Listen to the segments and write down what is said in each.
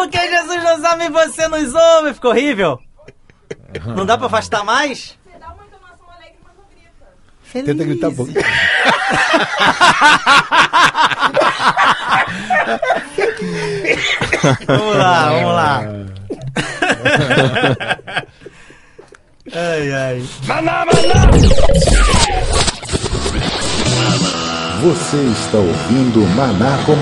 porque Jesus nos ama e você nos ouve. Ficou horrível? Não dá pra afastar mais? Feliz. Tenta gritar um pouco. Vamos lá, vamos lá. ai, ai. Você está ouvindo Maná com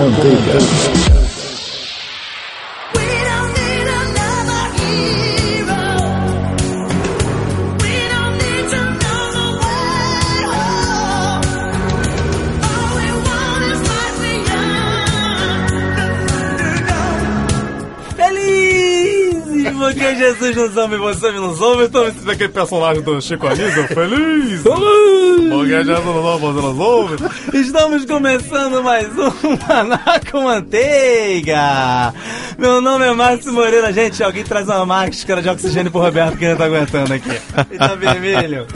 Jesus nos ama e você nos ouve. Estou me sentindo aquele personagem do Chico Anísio. Feliz! Porque Jesus nos ama você nos ouve. Estamos começando mais um Maná com Manteiga. Meu nome é Márcio Moreira. Gente, alguém traz uma máscara de oxigênio pro Roberto que ele tá aguentando aqui. Ele tá vermelho.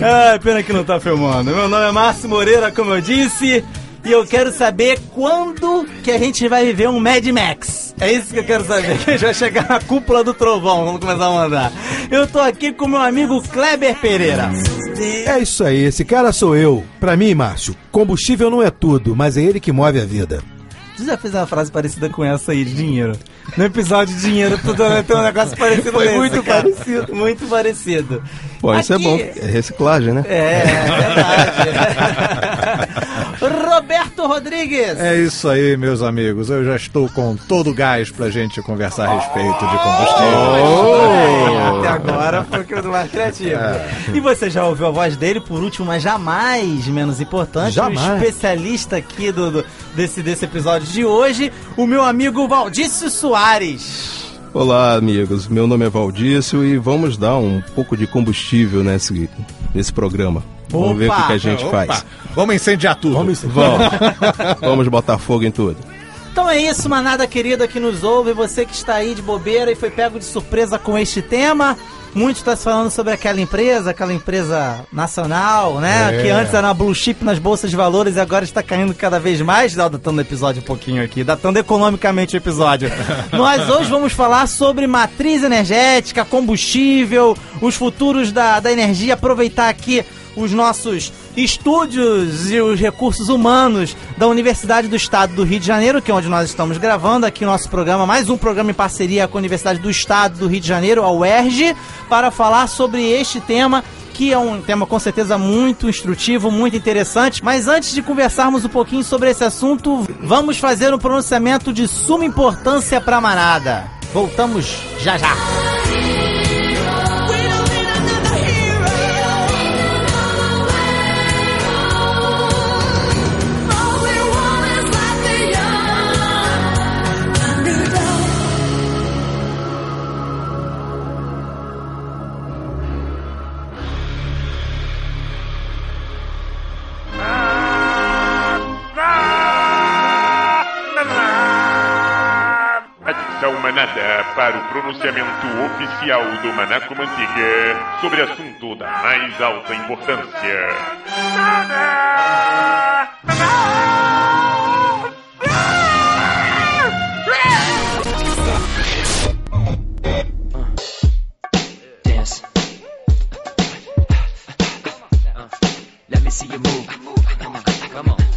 Ai, pena que não tá filmando. Meu nome é Márcio Moreira, como eu disse. E eu quero saber quando que a gente vai viver um Mad Max. É isso que eu quero saber. Que a gente vai chegar na cúpula do trovão. Vamos começar a mandar. Eu tô aqui com meu amigo Kleber Pereira. É isso aí, esse cara sou eu. Pra mim, Márcio, combustível não é tudo, mas é ele que move a vida. Você já fez uma frase parecida com essa aí de dinheiro? No episódio de dinheiro, tudo tem um negócio parecido Foi com muito cara. parecido. Muito parecido. Pô, isso é Aqui- bom. É reciclagem, né? É, é verdade. Roberto Rodrigues. É isso aí, meus amigos. Eu já estou com todo o gás pra gente conversar a respeito de combustível. É, Até agora foi o que eu do mais criativo. E você já ouviu a voz dele, por último, mas jamais menos importante, Jamais. o especialista aqui do, do- desse, desse episódio de hoje, o meu amigo Valdício Soares. Olá, amigos. Meu nome é Valdício e vamos dar um pouco de combustível nesse, nesse programa. Vamos ver o que, que a gente Opa, faz. Vamos incendiar tudo. Vamos Vamos. vamos botar fogo em tudo. Então é isso, manada querida que nos ouve, você que está aí de bobeira e foi pego de surpresa com este tema. Muito está se falando sobre aquela empresa, aquela empresa nacional, né? É. Que antes era uma blue chip nas bolsas de valores e agora está caindo cada vez mais. Dá- Datando o episódio um pouquinho aqui, datando economicamente o episódio. Nós hoje vamos falar sobre matriz energética, combustível, os futuros da, da energia, aproveitar aqui os nossos estúdios e os recursos humanos da Universidade do Estado do Rio de Janeiro, que é onde nós estamos gravando aqui o nosso programa, mais um programa em parceria com a Universidade do Estado do Rio de Janeiro, a UERJ, para falar sobre este tema que é um tema com certeza muito instrutivo, muito interessante. Mas antes de conversarmos um pouquinho sobre esse assunto, vamos fazer um pronunciamento de suma importância para a manada. Voltamos já já. Manada para o pronunciamento oficial do Manaco sobre assunto da mais alta importância. Come on,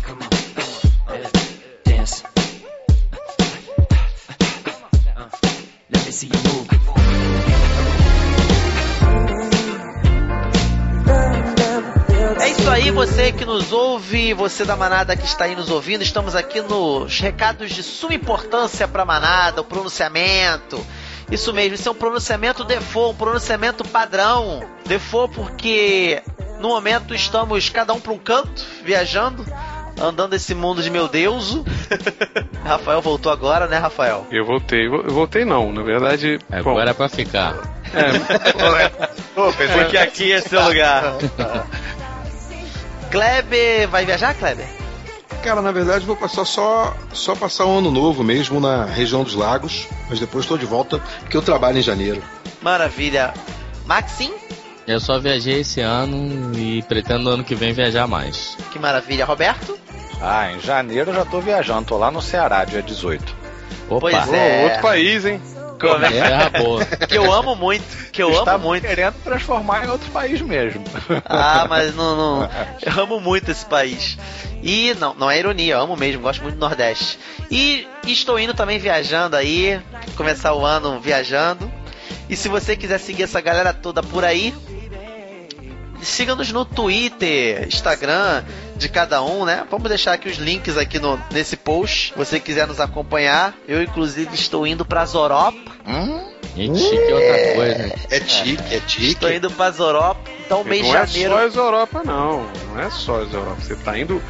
ouve, você da manada que está aí nos ouvindo, estamos aqui nos recados de suma importância para a manada, o pronunciamento. Isso mesmo, isso é um pronunciamento default, um pronunciamento padrão. Default porque no momento estamos cada um para um canto, viajando, andando esse mundo de meu Deus. Rafael voltou agora, né, Rafael? Eu voltei, eu voltei não, na verdade. bom, Agora é pra ficar. Porque aqui é seu lugar. Kleber, vai viajar, Kleber? Cara, na verdade vou passar só só passar um ano novo mesmo na região dos lagos, mas depois estou de volta porque eu trabalho em janeiro. Maravilha. Maxim, Eu só viajei esse ano e pretendo ano que vem viajar mais. que maravilha. Roberto? Ah, em janeiro eu já tô viajando, tô lá no Ceará, dia 18. Opa. Pois é. outro país, hein? Como é? Terra boa. Que eu amo muito, que eu Está amo muito. querendo transformar em outro país mesmo. Ah, mas não, não. Eu amo muito esse país. E não, não é ironia, eu amo mesmo, gosto muito do Nordeste. E estou indo também viajando aí, começar o ano viajando. E se você quiser seguir essa galera toda por aí, siga-nos no Twitter, Instagram de cada um, né? Vamos deixar aqui os links aqui no, nesse post. Se você quiser nos acompanhar, eu inclusive estou indo para Zoropa. Gente, chique é outra coisa. É tique, é tique. Estou indo para Zoropa. Então, mês de não é janeiro. só as Europa, não. Não é só as Europa. Você tá indo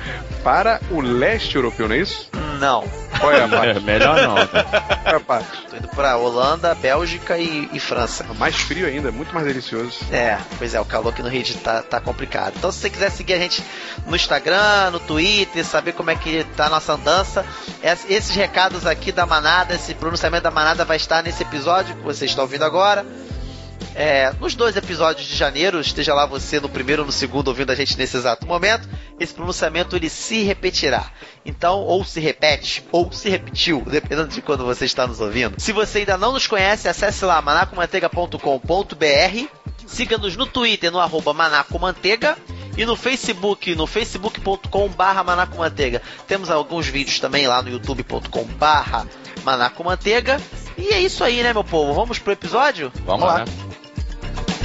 para o leste europeu, não é isso? Não. Qual é a É, parte? melhor não. Qual é a parte? Tô indo pra Holanda, Bélgica e, e França. Mais frio ainda, muito mais delicioso. É, pois é, o calor aqui no Rio de tá, tá complicado. Então, se você quiser seguir a gente no Instagram, no Twitter, saber como é que tá a nossa andança, es- esses recados aqui da manada, esse pronunciamento da manada vai estar nesse episódio que você está ouvindo agora. É, nos dois episódios de janeiro, esteja lá você no primeiro ou no segundo ouvindo a gente nesse exato momento, esse pronunciamento ele se repetirá. Então, ou se repete, ou se repetiu, dependendo de quando você está nos ouvindo. Se você ainda não nos conhece, acesse lá manacomanteiga.com.br, siga-nos no Twitter no arroba manacomanteiga e no Facebook, no facebook.com barra manacomanteiga. Temos alguns vídeos também lá no youtube.com barra manacomanteiga. E é isso aí, né, meu povo? Vamos pro episódio? Vamos lá.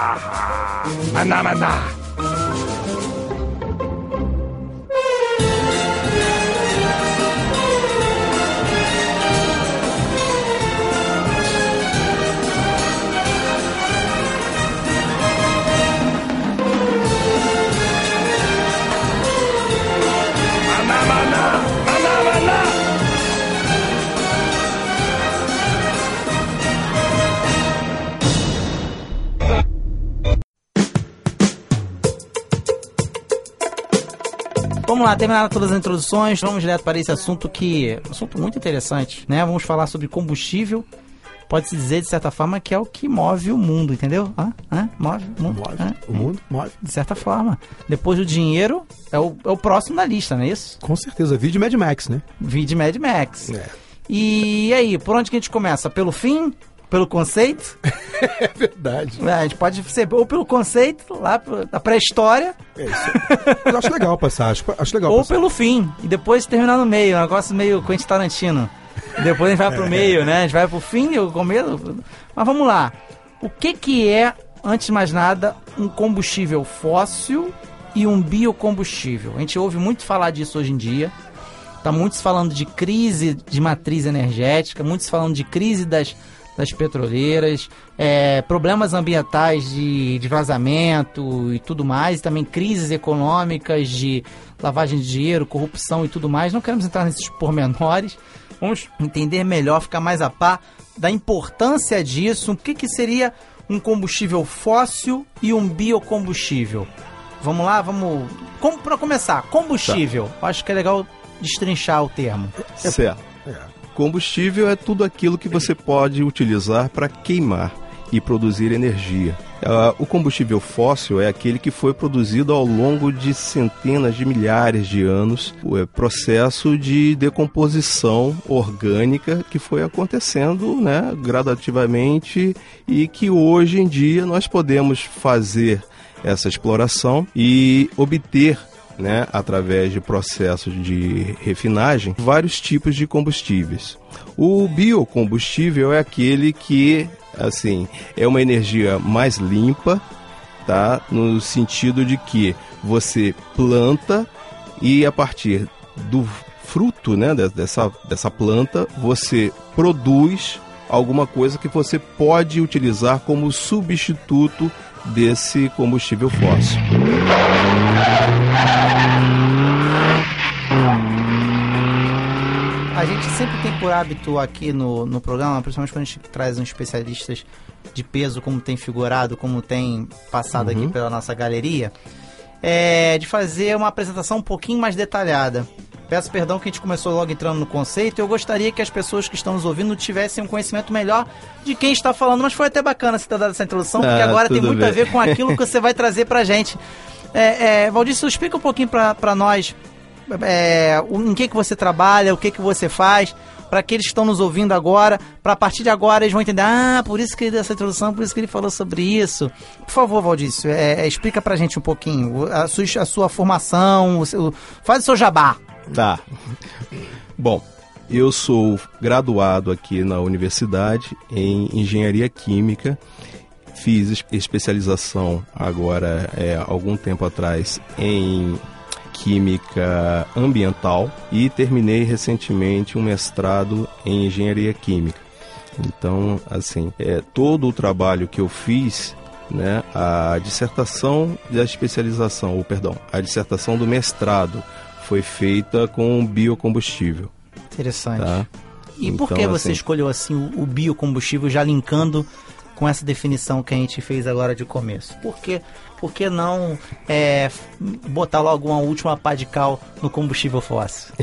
maná. Ahá. Maná, maná. Maná, Vamos lá, terminaram todas as introduções, vamos direto para esse assunto que é um assunto muito interessante, né? Vamos falar sobre combustível. Pode-se dizer, de certa forma, que é o que move o mundo, entendeu? Hã? Hã? Move o mundo. Move. Hã? O mundo move. De certa forma. Depois do dinheiro, é o, é o próximo na lista, não é isso? Com certeza. Vídeo Mad Max, né? Vídeo Mad Max. É. E aí, por onde que a gente começa? Pelo fim? Pelo conceito? É verdade. É, a gente pode ser ou pelo conceito, lá da pré-história, É isso. Eu acho legal passar. Acho, acho legal ou passar. pelo fim. E depois terminar no meio. Um negócio meio Quentin Tarantino. Depois a gente vai pro meio, né? A gente vai pro fim e o começo. Mas vamos lá. O que que é, antes de mais nada, um combustível fóssil e um biocombustível? A gente ouve muito falar disso hoje em dia. Tá muitos falando de crise de matriz energética, muitos falando de crise das, das petroleiras, é, problemas ambientais de, de vazamento e tudo mais, e também crises econômicas de lavagem de dinheiro, corrupção e tudo mais. Não queremos entrar nesses pormenores. Vamos entender melhor, ficar mais a par da importância disso. O que, que seria um combustível fóssil e um biocombustível? Vamos lá, vamos. Como para começar, combustível. Acho que é legal destrinchar o termo. Certo. Combustível é tudo aquilo que você pode utilizar para queimar e produzir energia. Ah, o combustível fóssil é aquele que foi produzido ao longo de centenas de milhares de anos, o é, processo de decomposição orgânica que foi acontecendo né, gradativamente e que hoje em dia nós podemos fazer essa exploração e obter né, através de processos de refinagem, vários tipos de combustíveis. O biocombustível é aquele que, assim, é uma energia mais limpa, tá? No sentido de que você planta e a partir do fruto, né, de- dessa, dessa planta, você produz alguma coisa que você pode utilizar como substituto desse combustível fóssil. a gente sempre tem por hábito aqui no, no programa, principalmente quando a gente traz uns especialistas de peso, como tem figurado, como tem passado aqui pela nossa galeria, é de fazer uma apresentação um pouquinho mais detalhada. Peço perdão que a gente começou logo entrando no conceito. Eu gostaria que as pessoas que estão nos ouvindo tivessem um conhecimento melhor de quem está falando. Mas foi até bacana você ter dado essa introdução, porque Ah, agora tem muito a bem. ver com aquilo que você vai trazer pra gente. É, é, Valdício, explica um pouquinho pra, pra nós é, em que, que você trabalha, o que, que você faz, para aqueles que estão nos ouvindo agora, para a partir de agora eles vão entender, ah, por isso que ele deu essa introdução, por isso que ele falou sobre isso. Por favor, Valdício, é, é, explica pra gente um pouquinho a sua, a sua formação, o seu- faz o seu jabá. Tá. Bom, eu sou graduado aqui na universidade em engenharia química. Fiz es- especialização agora, é, algum tempo atrás, em química ambiental e terminei recentemente um mestrado em engenharia química. Então, assim, é, todo o trabalho que eu fiz, né, a dissertação da especialização, ou perdão, a dissertação do mestrado foi feita com biocombustível. Interessante. Tá? E por Então, que você assim, escolheu assim o, o biocombustível já linkando com essa definição que a gente fez agora de começo? Por que, por que não é, botar logo uma última pá de cal no combustível fóssil?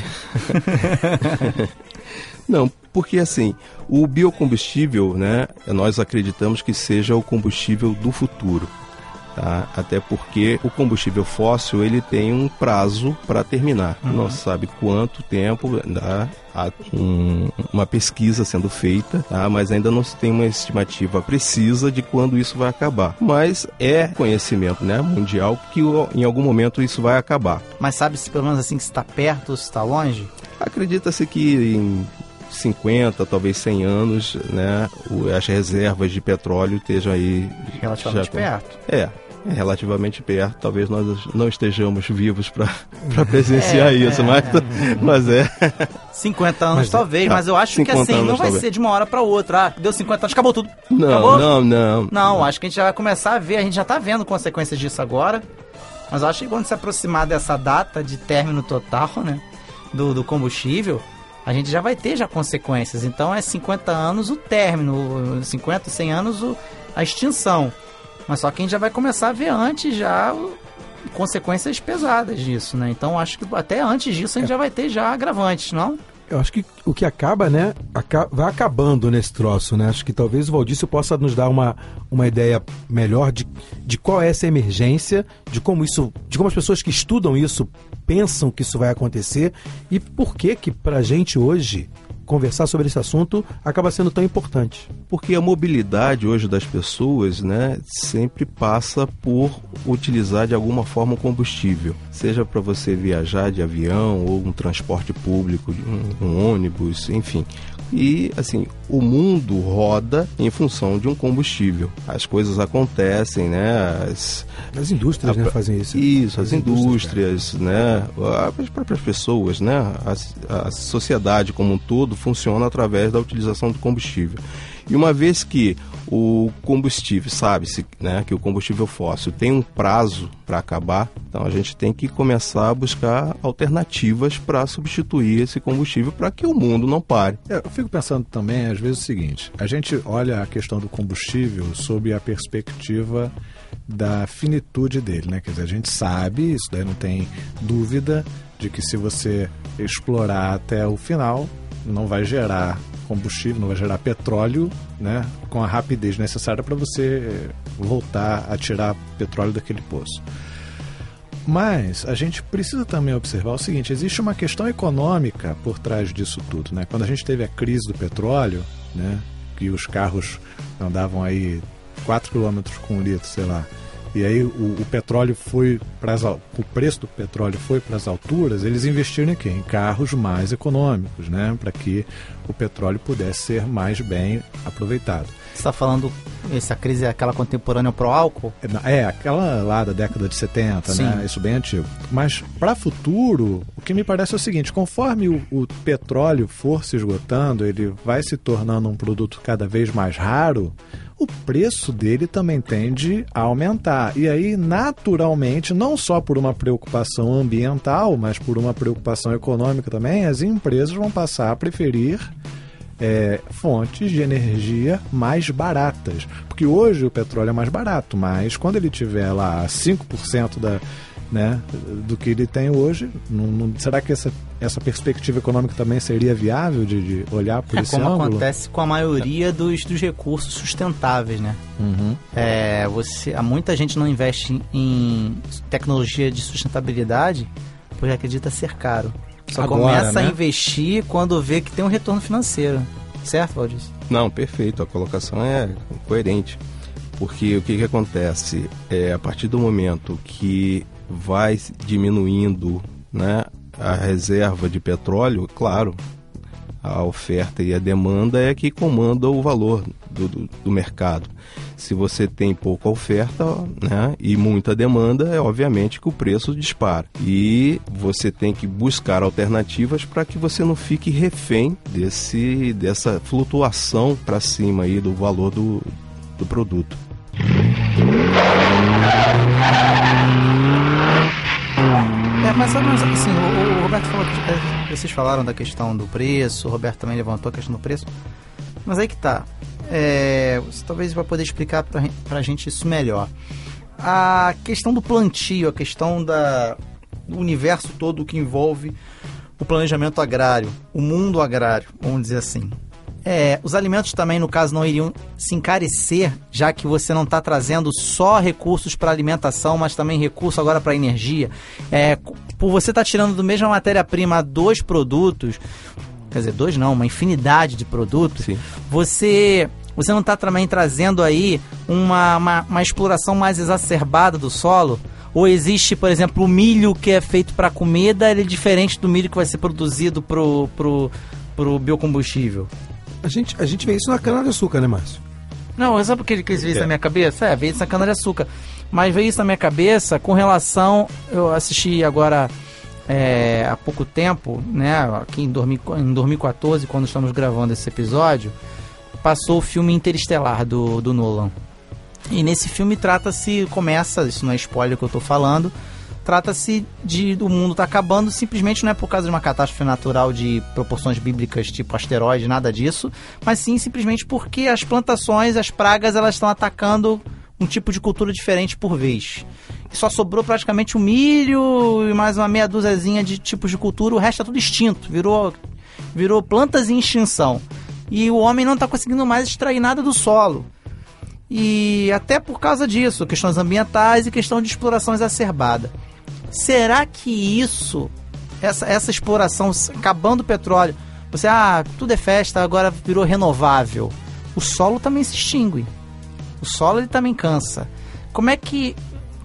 Não, porque assim, o biocombustível, né, nós acreditamos que seja o combustível do futuro. Tá? Até porque o combustível fóssil ele tem um prazo para terminar. Uhum. Não sabe quanto tempo né, há um- uma pesquisa sendo feita, tá? mas ainda não se tem uma estimativa precisa de quando isso vai acabar. Mas é conhecimento né, mundial que em algum momento isso vai acabar. Mas sabe se pelo menos assim que está perto ou se está longe? Acredita-se que em 50, talvez 100 anos, né, as reservas de petróleo estejam aí Relativamente já- perto. É relativamente perto. Talvez nós não estejamos vivos para presenciar É, isso, é, mas, mas é. 50 anos Mas é, talvez, tá, mas eu acho que 50 assim, não vai talvez. ser de uma hora para outra. Ah, deu 50 anos, acabou tudo. Não, acabou? não, não. Não, acho que a gente já vai começar a ver, a gente já tá vendo consequências disso agora. Mas eu acho que quando se aproximar dessa data de término total, né? Do, do combustível, a gente já vai ter já consequências. Então é 50 anos o término, 50, 100 anos o, a extinção. Mas só que a gente já vai começar a ver antes já consequências pesadas disso, né? Então acho que até antes disso a gente já vai ter já agravantes, não? Eu acho que o que acaba, né, vai acabando nesse troço, né? Acho que talvez o Valdício possa nos dar uma, uma ideia melhor de, de qual é essa emergência, de como isso, de como as pessoas que estudam isso pensam que isso vai acontecer e por que que pra gente hoje conversar sobre esse assunto acaba sendo tão importante. Porque a mobilidade hoje das pessoas, né, sempre passa por utilizar de alguma forma o combustível, seja para você viajar de avião ou um transporte público, um, um ônibus, enfim. E assim, o mundo roda em função de um combustível. As coisas acontecem, né? As, As indústrias, a- né, fazem isso. Isso, as, As indústrias, né? As próprias pessoas, né? A, a sociedade como um todo funciona através da utilização do combustível. E uma vez que o combustível, sabe-se né, que o combustível fóssil tem um prazo para acabar, então a gente tem que começar a buscar alternativas para substituir esse combustível para que o mundo não pare. É, Eu fico pensando também, às vezes, o seguinte: a gente olha a questão do combustível sob a perspectiva da finitude dele, né? Quer dizer, a gente sabe, isso daí não tem dúvida, de que se você explorar até o final, não vai gerar combustível, não vai gerar petróleo, né? Com a rapidez necessária para você eh, voltar a tirar petróleo daquele poço. Mas a gente precisa também observar o seguinte: existe uma questão econômica por trás disso tudo. Né? Quando a gente teve a crise do petróleo, né, que os carros andavam aí 4 km com um litro, sei lá, e aí o, o petróleo foi para o preço do petróleo foi para as alturas, eles investiram em quê? Em carros mais econômicos, né, para que o petróleo pudesse ser mais bem aproveitado. Você tá falando, essa crise é aquela contemporânea pro álcool? É, aquela lá da década de 70, né? Sim. Isso bem antigo. Mas para futuro, o que me parece é o seguinte: conforme o, o petróleo for se esgotando, ele vai se tornando um produto cada vez mais raro, o preço dele também tende a aumentar. E aí, naturalmente, não só por uma preocupação ambiental, mas por uma preocupação econômica também, as empresas vão passar a preferir é, fontes de energia mais baratas. Porque hoje o petróleo é mais barato, mas quando ele tiver lá 5% da, né, do que ele tem hoje, não- não- será que essa, essa perspectiva econômica também seria viável de, de olhar por É esse como ângulo? acontece com a maioria dos, dos recursos sustentáveis, né? Uhum. É, você, muita gente não investe em tecnologia de sustentabilidade porque acredita ser caro. Só Agora, começa a né? investir quando vê que tem um retorno financeiro. Certo, Valdir? Não, perfeito. A colocação é coerente. Porque o que, que acontece? É, a partir do momento que vai diminuindo né, a reserva de petróleo, claro, a oferta e a demanda é que comanda o valor do, do, do mercado. Se você tem pouca oferta né, e muita demanda, é obviamente que o preço dispara. E você tem que buscar alternativas para que você não fique refém desse, dessa flutuação para cima aí do valor do, do produto. É, mas, mas assim, o, o Roberto falou que é, vocês falaram da questão do preço, o Roberto também levantou a questão do preço. Mas aí que tá. É, você talvez vai poder explicar pra, gen- pra gente isso melhor. A questão do plantio, a questão da, do universo todo que envolve o planejamento agrário, o mundo agrário, vamos dizer assim. É, os alimentos também, no caso, não iriam se encarecer, já que você não está trazendo só recursos para alimentação, mas também recurso agora para energia. É, por você estar tirando do mesma matéria-prima dois produtos, quer dizer, dois não, uma infinidade de produtos, você você não está também trazendo aí uma, uma, uma exploração mais exacerbada do solo? Ou existe, por exemplo, o milho que é feito para comida, ele é diferente do milho que vai ser produzido pro, pro, pro biocombustível? A gente, a gente vê isso na cana-de-açúcar, né, Márcio? Não, sabe por que que veio isso É. na minha cabeça? É, veio isso na cana-de-açúcar. Mas veio isso na minha cabeça com relação. Eu assisti agora é, há pouco tempo, né? Aqui em, 2000 em 2014, quando estamos gravando esse episódio, passou o filme Interestelar do, do Nolan. E nesse filme trata-se, começa, isso não é spoiler que eu tô falando, trata-se de do mundo tá acabando, simplesmente não é por causa de uma catástrofe natural de proporções bíblicas, tipo asteroide, nada disso, mas sim simplesmente porque as plantações, as pragas, elas estão atacando um tipo de cultura diferente por vez. E só sobrou praticamente o milho e mais uma meia dúziazinha de tipos de cultura, o resto é tudo extinto, virou virou plantas em extinção. E o homem não está conseguindo mais extrair nada do solo. E até por causa disso, questões ambientais e questão de exploração exacerbada. Será que isso, essa, essa exploração, acabando o petróleo, você, ah, tudo é festa, agora virou renovável. O solo também se extingue. O solo ele também cansa. Como é que,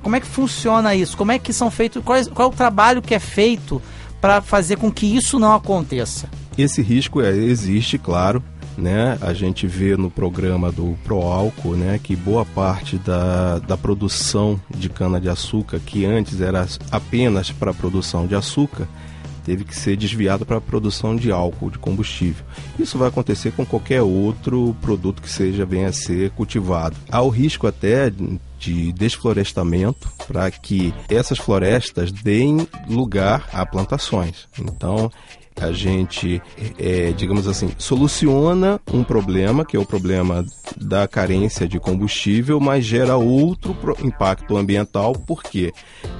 como é que funciona isso? Como é que são feitos, qual qual é o trabalho que é feito para fazer com que isso não aconteça? Esse risco é, existe, claro. Né? A gente vê no programa do Proálcool né, que boa parte da, da produção de cana-de-açúcar, que antes era apenas para produção de açúcar, teve que ser desviado para a produção de álcool, de combustível. Isso vai acontecer com qualquer outro produto que seja venha a ser cultivado. Há o risco até de desflorestamento para que essas florestas deem lugar a plantações. Então, a gente, é, digamos assim, soluciona um problema, que é o problema da carência de combustível, mas gera outro impacto ambiental, porque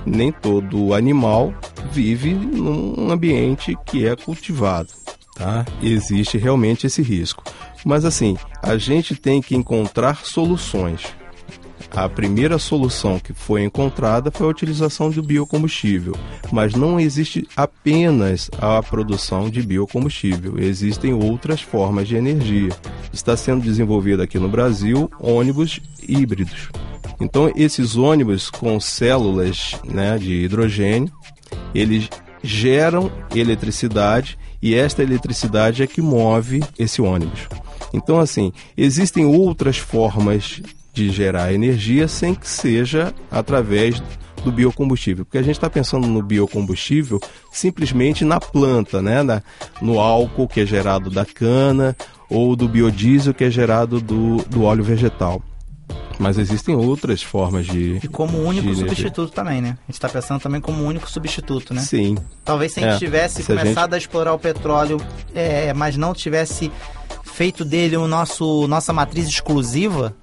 nem todo animal vive num ambiente que é cultivado. Tá? Existe realmente esse risco. Mas assim, a gente tem que encontrar soluções. A primeira solução que foi encontrada foi a utilização de biocombustível, mas não existe apenas a produção de biocombustível, existem outras formas de energia. Está sendo desenvolvido aqui no Brasil ônibus híbridos. Então, esses ônibus com células né, de hidrogênio, eles geram eletricidade e esta eletricidade é que move esse ônibus. Então, assim, existem outras formas de gerar energia sem que seja através do biocombustível, porque a gente está pensando no biocombustível simplesmente na planta, né? Na- no álcool que é gerado da cana ou do biodiesel que é gerado do, do óleo vegetal. Mas existem outras formas de. E como único energia. substituto também, né? A gente tá pensando também como único substituto, né? Sim. Talvez se a gente É, tivesse se a começado a, explorar o petróleo, é, mas não tivesse feito dele o nosso nossa matriz exclusiva,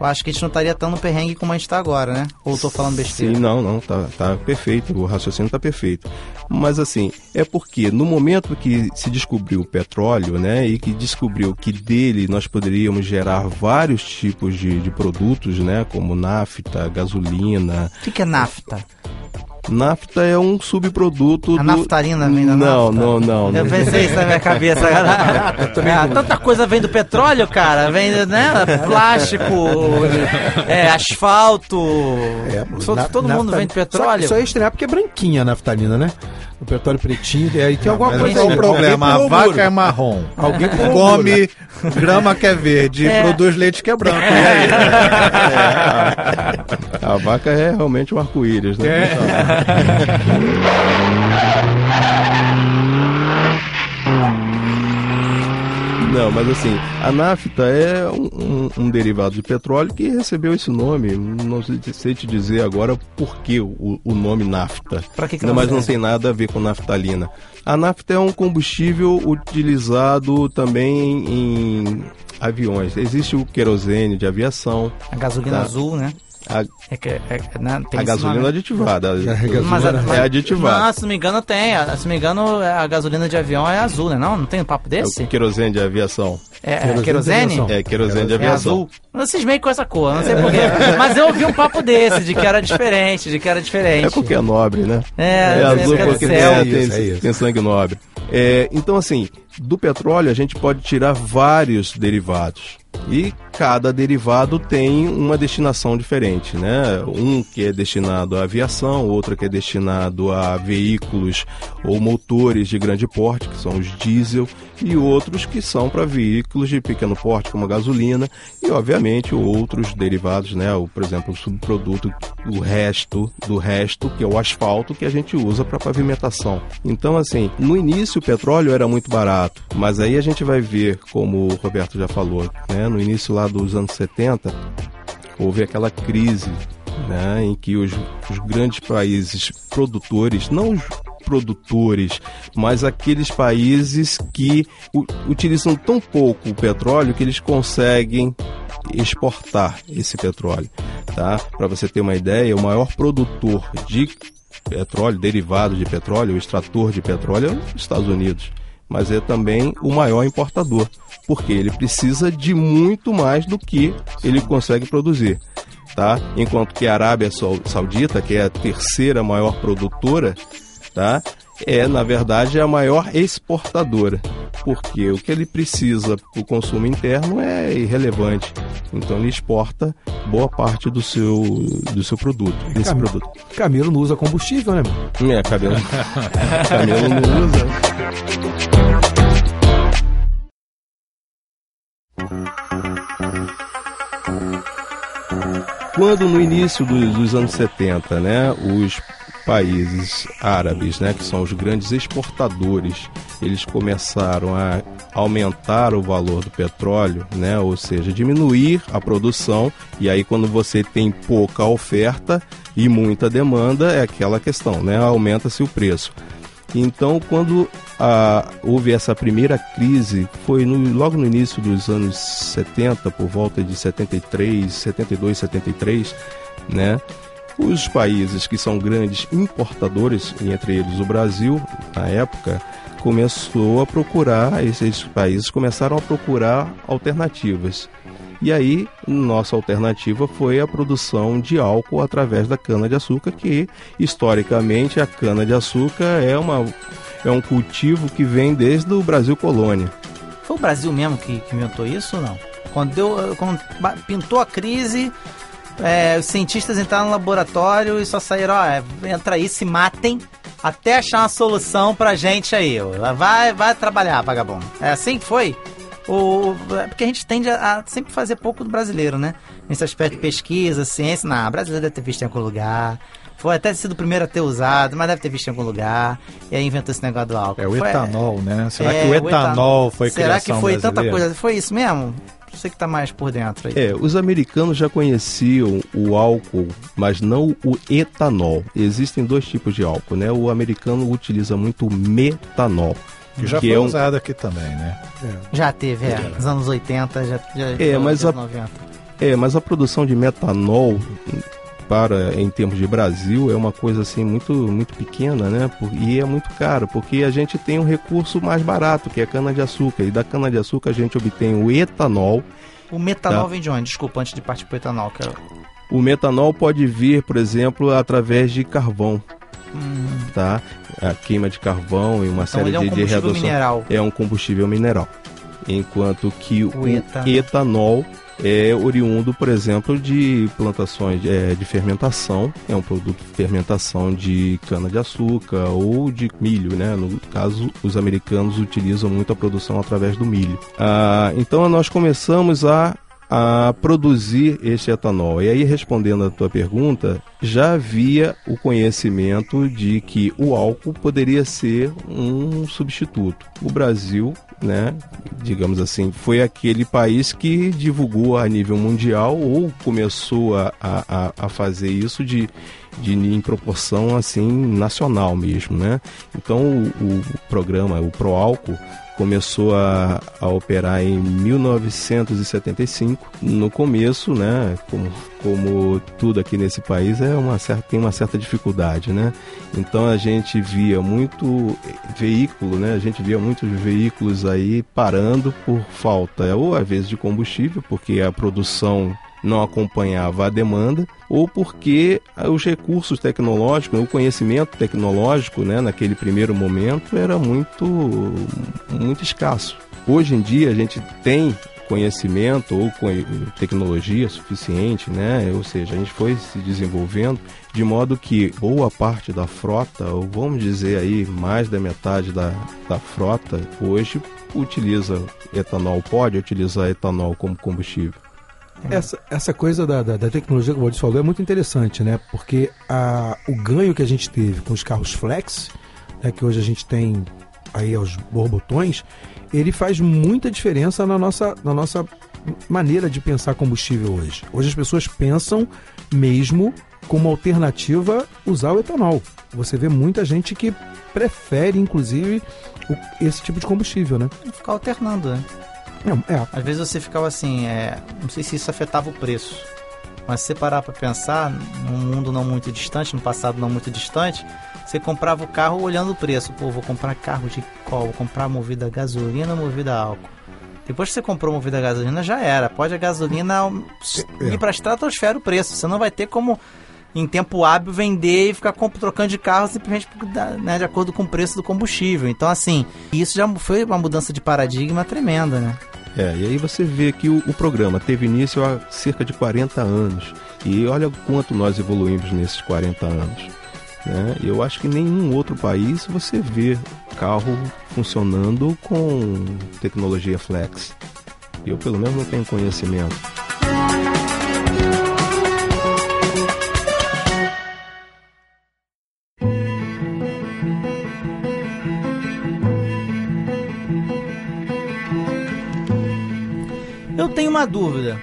eu acho que a gente não estaria tão no perrengue como a gente tá agora, né? Ou tô falando besteira? Sim, não, não, tá, tá perfeito, o raciocínio tá perfeito. Mas assim, é porque no momento que se descobriu o petróleo, né, e que descobriu que dele nós poderíamos gerar vários tipos de, de produtos, né, como nafta, gasolina. O que, que é nafta? Nafta é um subproduto A do... naftalina vem da não, nafta? Não, não, Eu não. pensei isso na minha cabeça. É, tanta coisa vem do petróleo, cara. Vem, né? Plástico, é, asfalto. Todo- Na- todo mundo vem do petróleo. Só, só é estranhar porque é branquinha a naftalina, né? O petróleo pretinho, e aí tem alguma coisa qual aí. o problema? A vaca muro. é marrom. Alguém come muro. grama que é verde, É. produz leite que é branco. E aí? A vaca é realmente um arco-íris, né? Não, mas assim, a nafta é um, um- um derivado de petróleo que recebeu esse nome. Não sei, te dizer agora por que o, o nome nafta. Pra que que não, mas não serve? tem nada a ver com naftalina. A nafta é um combustível utilizado também em aviões. Existe o querosene de aviação. A gasolina Tá. azul, né? A, É que, é, é, né, tem a esse gasolina nome. aditivada. Mas a- é aditivada. Não, se não me engano tem. A- Se não me engano, a gasolina de avião é azul, né? Não, não tem um papo É desse? o querosene de aviação. É, é querosene? É, querosene de É aviação. azul. Vocês meio com essa cor, não sei porquê. Mas eu ouvi um papo desse, de que era diferente, de que era diferente. É porque é nobre, né? É, é azul porque tem, céu. é, É isso, é tem, isso. tem sangue nobre. É, então, assim, do petróleo a gente pode tirar vários derivados. E cada derivado tem uma destinação diferente, né? Um que é destinado à aviação, outro que é destinado a veículos ou motores de grande porte, que são os diesel, e outros que são para veículos de pequeno porte, como a gasolina, e obviamente outros derivados, né? O, por exemplo, o subproduto, o resto do resto, que é o asfalto que a gente usa para pavimentação. Então, assim, no início o petróleo era muito barato, mas aí a gente vai ver, como o Roberto já falou, né? No início lá dos anos 70, houve aquela crise né, em que os, os grandes países produtores, não os produtores, mas aqueles países que utilizam tão pouco o petróleo que eles conseguem exportar esse petróleo, tá? Para você ter uma ideia, o maior produtor de petróleo, derivado de petróleo, o extrator de petróleo é os Estados Unidos, mas é também o maior importador, porque ele precisa de muito mais do que ele consegue produzir. Tá? Enquanto que a Arábia Sau- Saudita, que é a terceira maior produtora, tá? é na verdade a maior exportadora, porque o que ele precisa para o consumo interno é irrelevante. Então ele exporta boa parte do seu, do seu produto, desse Cam- produto. Camilo não usa combustível, né? É, cabelo. cabelo não usa. Quando no início dos, dos anos 70, né, os países árabes, né, que são os grandes exportadores, eles começaram a aumentar o valor do petróleo, né, ou seja, diminuir a produção, e aí quando você tem pouca oferta e muita demanda, é aquela questão, né, aumenta-se o preço. Então, quando ah, houve essa primeira crise, foi no- logo no início dos anos 70, por volta de 73, 72, 73, né? Os países que são grandes importadores, entre eles o Brasil, na época, começou a procurar, esses países começaram a procurar alternativas. E aí, nossa alternativa foi a produção de álcool através da cana-de-açúcar, que historicamente a cana-de-açúcar é, uma, é um cultivo que vem desde o Brasil colônia. Foi o Brasil mesmo que, que inventou isso ou não? Quando, deu, quando pintou a crise, é, os cientistas entraram no laboratório e só saíram, ó, é, entra aí, se matem, até achar uma solução pra gente aí. Vai, vai trabalhar, vagabundo. É assim que foi? O, é porque a gente tende a, a sempre fazer pouco do brasileiro, né? Nesse aspecto de pesquisa, ciência. Não, o brasileiro deve ter visto em algum lugar. Foi até sido o primeiro a ter usado, mas deve ter visto em algum lugar. E aí inventou esse negócio do álcool. É o Foi- etanol, né? Será É, que o etanol foi Será criação que foi tanta brasileira? coisa? Foi isso mesmo? Você que tá mais por dentro aí. É, os americanos já conheciam o álcool, mas não o etanol. Existem dois tipos de álcool, né? O americano utiliza muito o metanol. Que já que foi é um- usado aqui também, né? Já teve, é. Nos anos 80, já, já É, mas a, 90. é, mas a produção de metanol para em termos de Brasil é uma coisa assim muito muito pequena, né? E é muito caro, porque a gente tem um recurso mais barato, que é a cana de açúcar, e da cana de açúcar a gente obtém o etanol. O metanol Tá. vem de onde? Desculpa, antes de partir pro etanol. Que eu... O metanol pode vir, por exemplo, através de carvão. Tá? A queima de carvão e uma série ele é um de, de redução. mineral. É um combustível mineral. Enquanto que o, etanol. etanol é oriundo, por exemplo, de plantações é, de fermentação. É um produto de fermentação de cana-de-açúcar ou de milho, né? No caso, os americanos utilizam muito a produção através do milho. Ah, então, nós começamos a a produzir este etanol. E aí, respondendo a tua pergunta, já havia o conhecimento de que o álcool poderia ser um substituto. O Brasil, né, digamos assim, foi aquele país que divulgou a nível mundial ou começou a, a, a fazer isso de, de em proporção assim nacional mesmo, né? Então o, o programa, o Proálcool começou a, a operar em 1975. No começo, né, como, como tudo aqui nesse país é uma certa, tem uma certa dificuldade, né? Então a gente via muito veículo, né? A gente via muitos veículos aí parando por falta ou às vezes de combustível, porque a produção não acompanhava a demanda, ou porque os recursos tecnológicos, o conhecimento tecnológico, né, naquele primeiro momento era muito muito escasso. Hoje em dia a gente tem conhecimento ou tecnologia suficiente, né? Ou seja, a gente foi se desenvolvendo de modo que boa parte da frota, ou vamos dizer aí mais da metade da, da frota hoje utiliza etanol, pode utilizar etanol como combustível. Essa, essa coisa da, da, da tecnologia que o Valdir falou é muito interessante, né? Porque a, o ganho que a gente teve com os carros flex, né, que hoje a gente tem aí aos borbotões, ele faz muita diferença na nossa, na nossa maneira de pensar combustível hoje. Hoje as pessoas pensam mesmo como alternativa usar o etanol. Você vê muita gente que prefere, inclusive, o- esse tipo de combustível, né? Ficar alternando, né? É, é. Às vezes você ficava assim, é, não sei se isso afetava o preço, mas se você parar pra pensar, num mundo não muito distante, no passado não muito distante, você comprava o carro olhando o preço. Pô, vou comprar carro de qual? Vou comprar movida a gasolina ou movida a álcool? Depois que você comprou movida a gasolina, já era. Pode a gasolina ir pra estratosfera o preço. Você não vai ter como, em tempo hábil, vender e ficar trocando de carro simplesmente né, de acordo com o preço do combustível. Então, assim, isso já foi uma mudança de paradigma tremenda, né? É, e aí você vê que o, o programa teve início há cerca de 40 anos. E olha quanto nós evoluímos nesses 40 anos. Né? Eu acho que nenhum outro país você vê carro funcionando com tecnologia flex. Eu pelo menos não tenho conhecimento. Uma dúvida,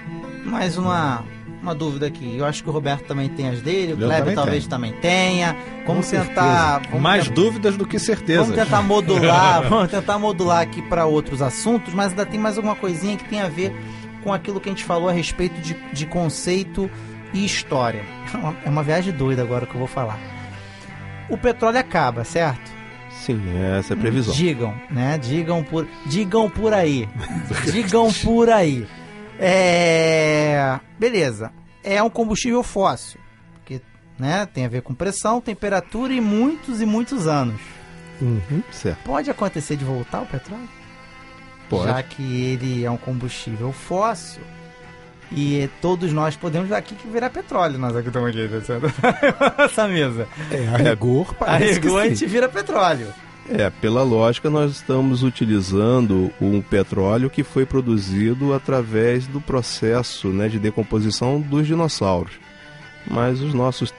mais uma, uma dúvida aqui. Eu acho que o Roberto também tem as dele, o Kleber talvez tenho. também tenha. Vamos Com tentar. certeza. Vamos Mais dúvidas do que certezas. Vamos tentar modular, vamos tentar modular aqui para outros assuntos, mas ainda tem mais alguma coisinha que tem a ver com aquilo que a gente falou a respeito de, de conceito e história. É uma, é uma viagem doida agora que eu vou falar. O petróleo acaba, certo? Sim, essa é a previsão. Digam, né? Digam por, digam por aí. digam por aí. É, beleza. É um combustível fóssil, que, né, tem a ver com pressão, temperatura e muitos e muitos anos. Uhum. Certo. Pode acontecer de voltar o petróleo? Pode. Já que ele é um combustível fóssil, E todos nós podemos aqui que virar petróleo, nós aqui estamos aqui, pensando essa mesa. É, a rigor A parece rigor a gente vira petróleo. É, pela lógica, nós estamos utilizando um petróleo que foi produzido através do processo né, de decomposição dos dinossauros. Mas os nossos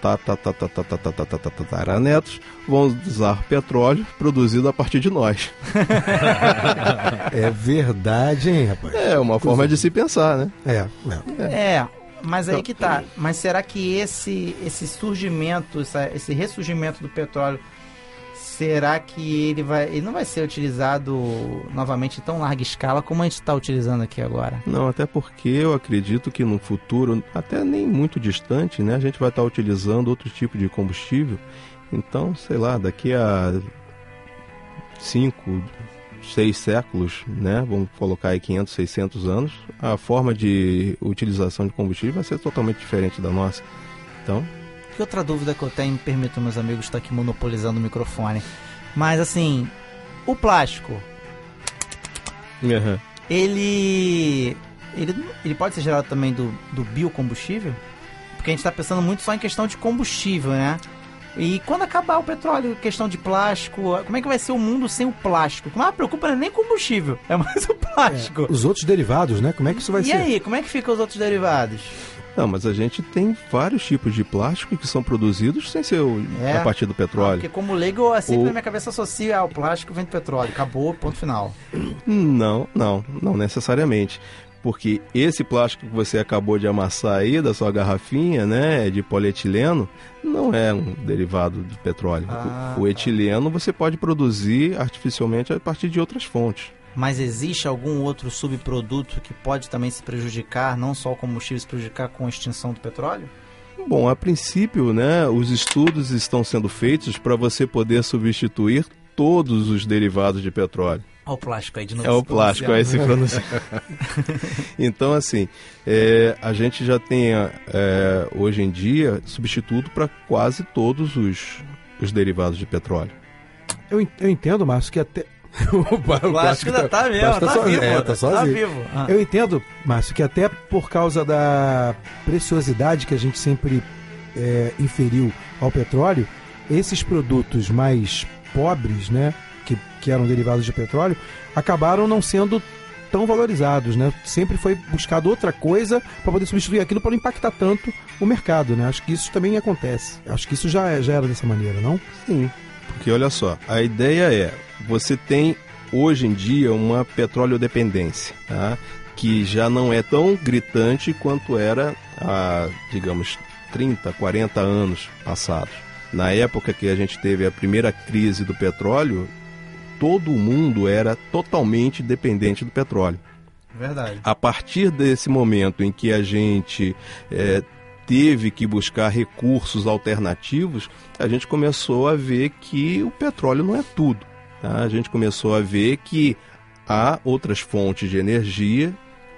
tataranetos vão usar petróleo produzido a partir de nós. É verdade, hein, rapaz? É uma forma de se pensar, né? É, é. É, mas aí que tá. Mas será que esse, esse surgimento, esse ressurgimento do petróleo, será que ele vai. Ele não vai ser utilizado novamente em tão larga escala como a gente está utilizando aqui agora? Não, até porque eu acredito que no futuro, até nem muito distante, né, a gente vai estar utilizando outro tipo de combustível. Então, sei lá, daqui a cinco, seis séculos, né, vamos colocar aí 500, 600 anos, a forma de utilização de combustível vai ser totalmente diferente da nossa. Então, Que outra dúvida que eu tenho, me permitam, meus amigos, estar aqui monopolizando o microfone. Mas assim, o plástico, aham. ele. Ele, ele pode ser gerado também do, do biocombustível? Porque a gente está pensando muito só em questão de combustível, né? E quando acabar o petróleo, questão de plástico, como é que vai ser o mundo sem o plástico? O que mais preocupa não é nem combustível, é mais o plástico. Os outros derivados, né? Como é que isso vai e ser? aí, como é que ficam os outros derivados? Não, mas a gente tem vários tipos de plástico que são produzidos sem ser o- É. a partir do petróleo. Porque como leigo, assim, O- na minha cabeça associa ao plástico vem do petróleo. Acabou, ponto final. Não, não, não necessariamente. Porque esse plástico que você acabou de amassar aí da sua garrafinha, né, de polietileno, não é um derivado do petróleo. Ah, o, o etileno você pode produzir artificialmente a partir de outras fontes. Mas existe algum outro subproduto que pode também se prejudicar, não só o combustível se prejudicar com a extinção do petróleo? Bom, a princípio, né, os estudos estão sendo feitos para você poder substituir todos os derivados de petróleo. Olha o plástico aí de novo. É o plástico, aí se pronuncia. então, assim, é, a gente já tem é, hoje em dia substituto para quase todos os, os derivados de petróleo. Eu, eu entendo, Márcio, que até. o plástico ainda tá mesmo, plástico tá so- vivo, É, tá tá sozinho. vivo. Ah. Eu entendo, Márcio, que até por causa da preciosidade que a gente sempre é, inferiu ao petróleo, esses produtos mais pobres, né, que, que eram derivados de petróleo, acabaram não sendo tão valorizados, né? Sempre foi buscado outra coisa para poder substituir aquilo para não impactar tanto o mercado, né? Acho que isso também acontece. Acho que isso já, já era dessa maneira, não? Sim. Porque olha só, a ideia é, você tem hoje em dia uma petróleo dependência, tá? que já não é tão gritante quanto era há, digamos, 30, 40 anos passados. Na época que a gente teve a primeira crise do petróleo, todo mundo era totalmente dependente do petróleo. Verdade. A partir desse momento em que a gente eh, teve que buscar recursos alternativos, a gente começou a ver que o petróleo não é tudo. tá? A gente começou a ver que há outras fontes de energia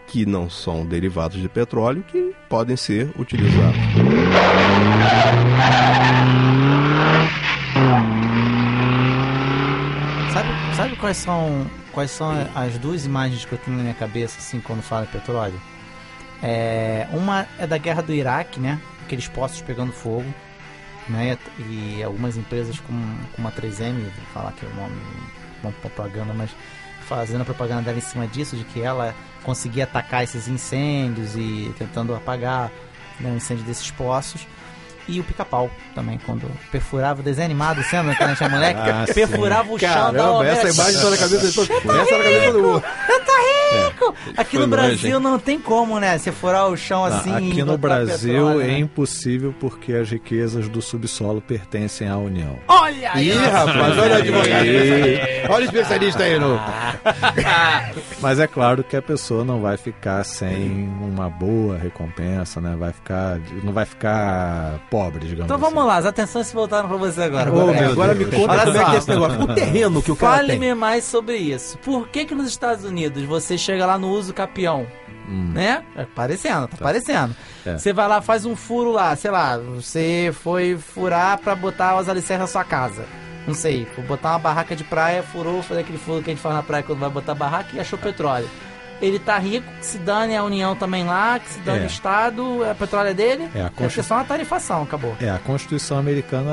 que não são derivados de petróleo que podem ser utilizados. Sabe, sabe quais são quais são as duas imagens que eu tenho na minha cabeça assim quando fala petróleo? É, uma é da guerra do Iraque, né? Aqueles poços pegando fogo, né? E algumas empresas como, como a 3M, vou falar que é nome, uma propaganda, mas fazendo a propaganda dela em cima disso, de que ela conseguia atacar esses incêndios e tentando apagar né, o incêndio desses poços. E o pica-pau também, quando perfurava o desenho animado, você lembra quando a gente era moleque? Ah, sim. perfurava o chão da Caramba, obra. essa imagem tá na cabeça de todo Você tá essa tá na cabeça de todo mundo. Eu tô rico! Aqui Foi no longe, Brasil não tem como, né? Você furar o chão Tá, assim. e aqui no Brasil petróleo, é né? impossível porque as riquezas do subsolo pertencem à União. Olha aí! Ih, rapaz, olha a advocacia. Olha o especialista aí no. Mas é claro que a pessoa não vai ficar sem uma boa recompensa, né? Vai ficar, não vai ficar pobre, digamos Então vamos lá, as atenções se voltaram pra você agora. Roberto. meu Agora me conta Olha como é que é esse negócio. O terreno que o cara tem. Fale-me mais sobre isso. Por que que nos Estados Unidos você chega lá no uso capião? Né? É parecendo, tá, parecendo. É. Você vai lá, faz um furo lá, sei lá, você foi furar pra botar os alicerces na sua casa. Não sei, foi botar uma barraca de praia, furou, fazer aquele furo que a gente faz na praia quando vai botar barraca e achou petróleo. Ele tá rico, que se dane a União também lá, que se dane É. o Estado, a petróleo é dele. É, a Constituição- só uma tarifação, acabou. É, a Constituição americana,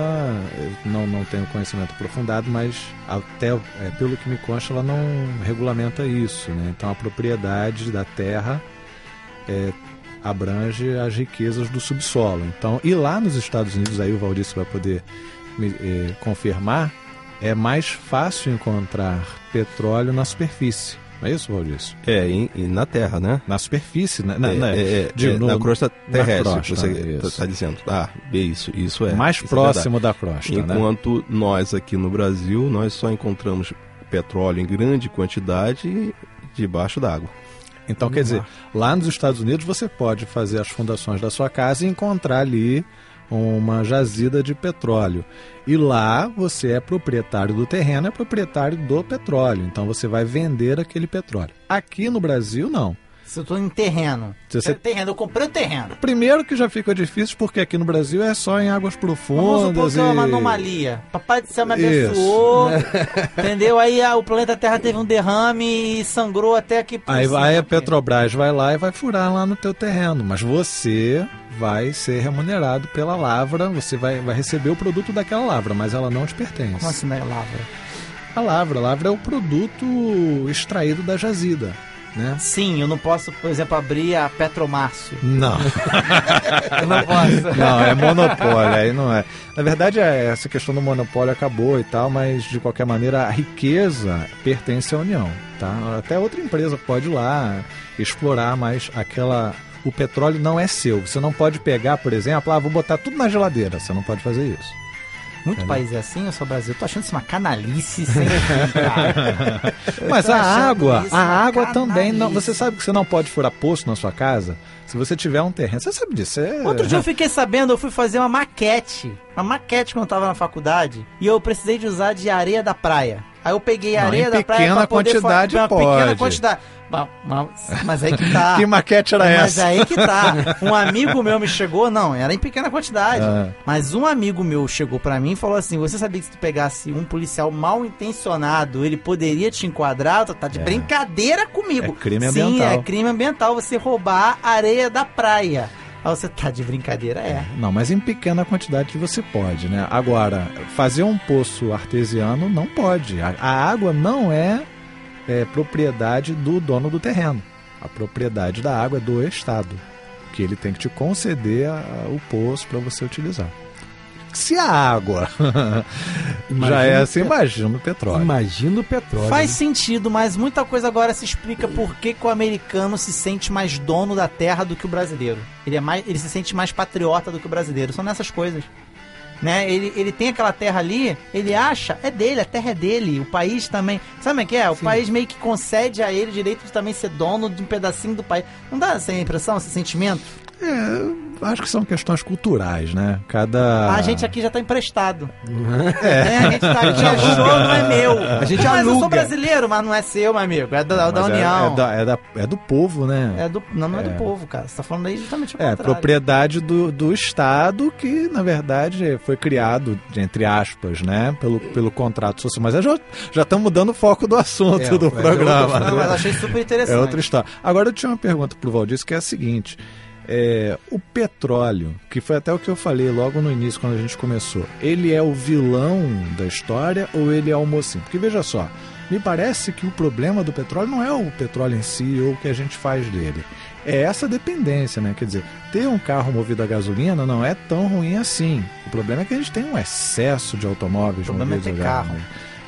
não, não tenho conhecimento aprofundado, mas até é, pelo que me consta, ela não regulamenta isso. Né? Então a propriedade da terra é, abrange as riquezas do subsolo. Então, e lá nos Estados Unidos, aí o Valdício vai poder me, eh, confirmar, é mais fácil encontrar petróleo na superfície. Não é isso, Valdício? É, e, e na Terra, né? Na superfície, né? Na, É, na- é, é, de- é, no- na crosta na terrestre, crosta, você está dizendo. Ah, é isso, isso é. Mais isso é próximo da crosta, né? Enquanto nós aqui no Brasil, nós só encontramos petróleo em grande quantidade debaixo d'água. Então, quer dizer, lá nos Estados Unidos você pode fazer as fundações da sua casa e encontrar ali uma jazida de petróleo. E lá você é proprietário do terreno, é proprietário do petróleo. Então você vai vender aquele petróleo. Aqui no Brasil, não. Se eu tô em terreno. Se você- Terreno, eu comprei o terreno. Primeiro que já fica difícil porque aqui no Brasil é só em águas Vamos profundas. supor que é uma e- anomalia. Papai do céu me abençoou. entendeu? Aí ah, o planeta Terra teve um derrame e sangrou até aqui Aí, cima vai a. Petrobras vai lá e vai furar lá no teu terreno, mas você vai ser remunerado pela lavra, você vai, vai receber o produto daquela lavra, mas ela não te pertence. Como assim, né, Lavra? A lavra, a lavra é o produto extraído da jazida, né? Sim, eu não posso, por exemplo, abrir a Petromárcio. Não. Eu não posso. Não, é monopólio, aí não é. Na verdade, é, essa questão do monopólio acabou e tal, mas de qualquer maneira a riqueza pertence à União, tá? Até outra empresa pode ir lá explorar, mas aquela o petróleo não é seu. Você não pode pegar, por exemplo, ah, vou botar tudo na geladeira. Você não pode fazer isso. Muito país é assim, eu sou Brasil. Eu tô achando isso uma canalice sem fim, cara. Mas a água, a água também não. canalice. Você sabe que você não pode furar poço na sua casa se você tiver um terreno. Você sabe disso? É... Outro dia eu fiquei sabendo, eu fui fazer uma maquete. Uma maquete quando eu tava na faculdade. E eu precisei de usar de areia da praia. Aí eu peguei a areia da praia pequena pra poder quantidade uma pequena pode. quantidade. Mas, mas- mas aí que tá. Que maquete era Mas essa? aí que tá. Um amigo meu me chegou, não, era em pequena quantidade. Ah. Mas um amigo meu chegou pra mim e falou assim: Você sabia que se tu pegasse um policial mal intencionado, ele poderia te enquadrar? Tu tá de brincadeira comigo. É crime Sim, ambiental. é crime ambiental você roubar areia da praia. Aí você tá de brincadeira, é. Não, mas em pequena quantidade você pode, né? Agora, fazer um poço artesiano não pode. A, a água não é, é propriedade do dono do terreno. A propriedade da água é do Estado, que ele tem que te conceder a- o poço para você utilizar. Se a água já é assim, imagina o petróleo. Imagina o petróleo. Faz sentido, mas muita coisa agora se explica por que, que o americano se sente mais dono da terra do que o brasileiro. Ele, é mais, ele se sente mais patriota do que o brasileiro. São nessas coisas. Né? Ele, ele tem aquela terra ali, ele acha, é dele, a terra é dele, o país também. Sabe o que é? O país meio que concede a ele o direito de também ser dono de um pedacinho do país. Não dá essa impressão, esse sentimento? É, acho que são questões culturais, né? Cada. A gente aqui já tá emprestado. É. É, a gente tá aqui, achou, não é meu. A gente mas eu sou aluga. brasileiro, mas não é seu, meu amigo. É da, da é- União. É, da- é da- é do povo, né? É do, não, não é, É. do povo, cara. Você tá falando aí justamente o É, contrário. propriedade do, do Estado que, na verdade, foi criado, entre aspas, né, pelo, pelo contrato social. Mas já já estamos mudando o foco do assunto É, do é programa. Não, mas achei super interessante. É outra história. Agora eu tinha uma pergunta pro Valdir, que é a seguinte. É, o petróleo, que foi até o que eu falei logo no início, quando a gente começou, ele é o vilão da história ou ele é o mocinho? Porque veja só, me parece que o problema do petróleo não é o petróleo em si ou o que a gente faz dele. É essa dependência, né? Quer dizer, ter um carro movido a gasolina não é tão ruim assim. O problema é que a gente tem um excesso de automóveis O problema é movidos ter a carro.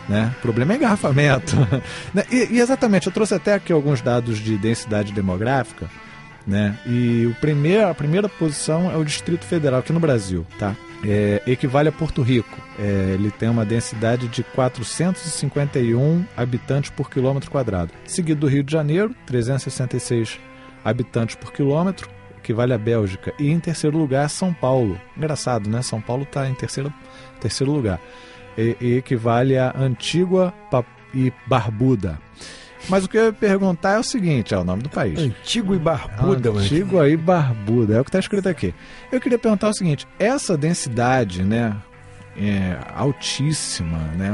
né? O problema é engarrafamento. Né? e, e exatamente, eu trouxe até aqui alguns dados de densidade demográfica, né? E o primeiro, a primeira posição é o Distrito Federal aqui no Brasil, tá? É, equivale a Porto Rico. É, ele tem uma densidade de 451 habitantes por quilômetro quadrado. Seguido do Rio de Janeiro, 366 habitantes por quilômetro, equivale à Bélgica. E em terceiro lugar, São Paulo. Engraçado, né? São Paulo está em terceiro, terceiro lugar. E, e equivale a Antígua e Barbuda. Mas o que eu ia perguntar é o seguinte: é o nome do país. Antigo e barbuda, mano. Antígua e Barbuda, é o que está escrito aqui. Eu queria perguntar o seguinte: essa densidade, né, é, altíssima, né?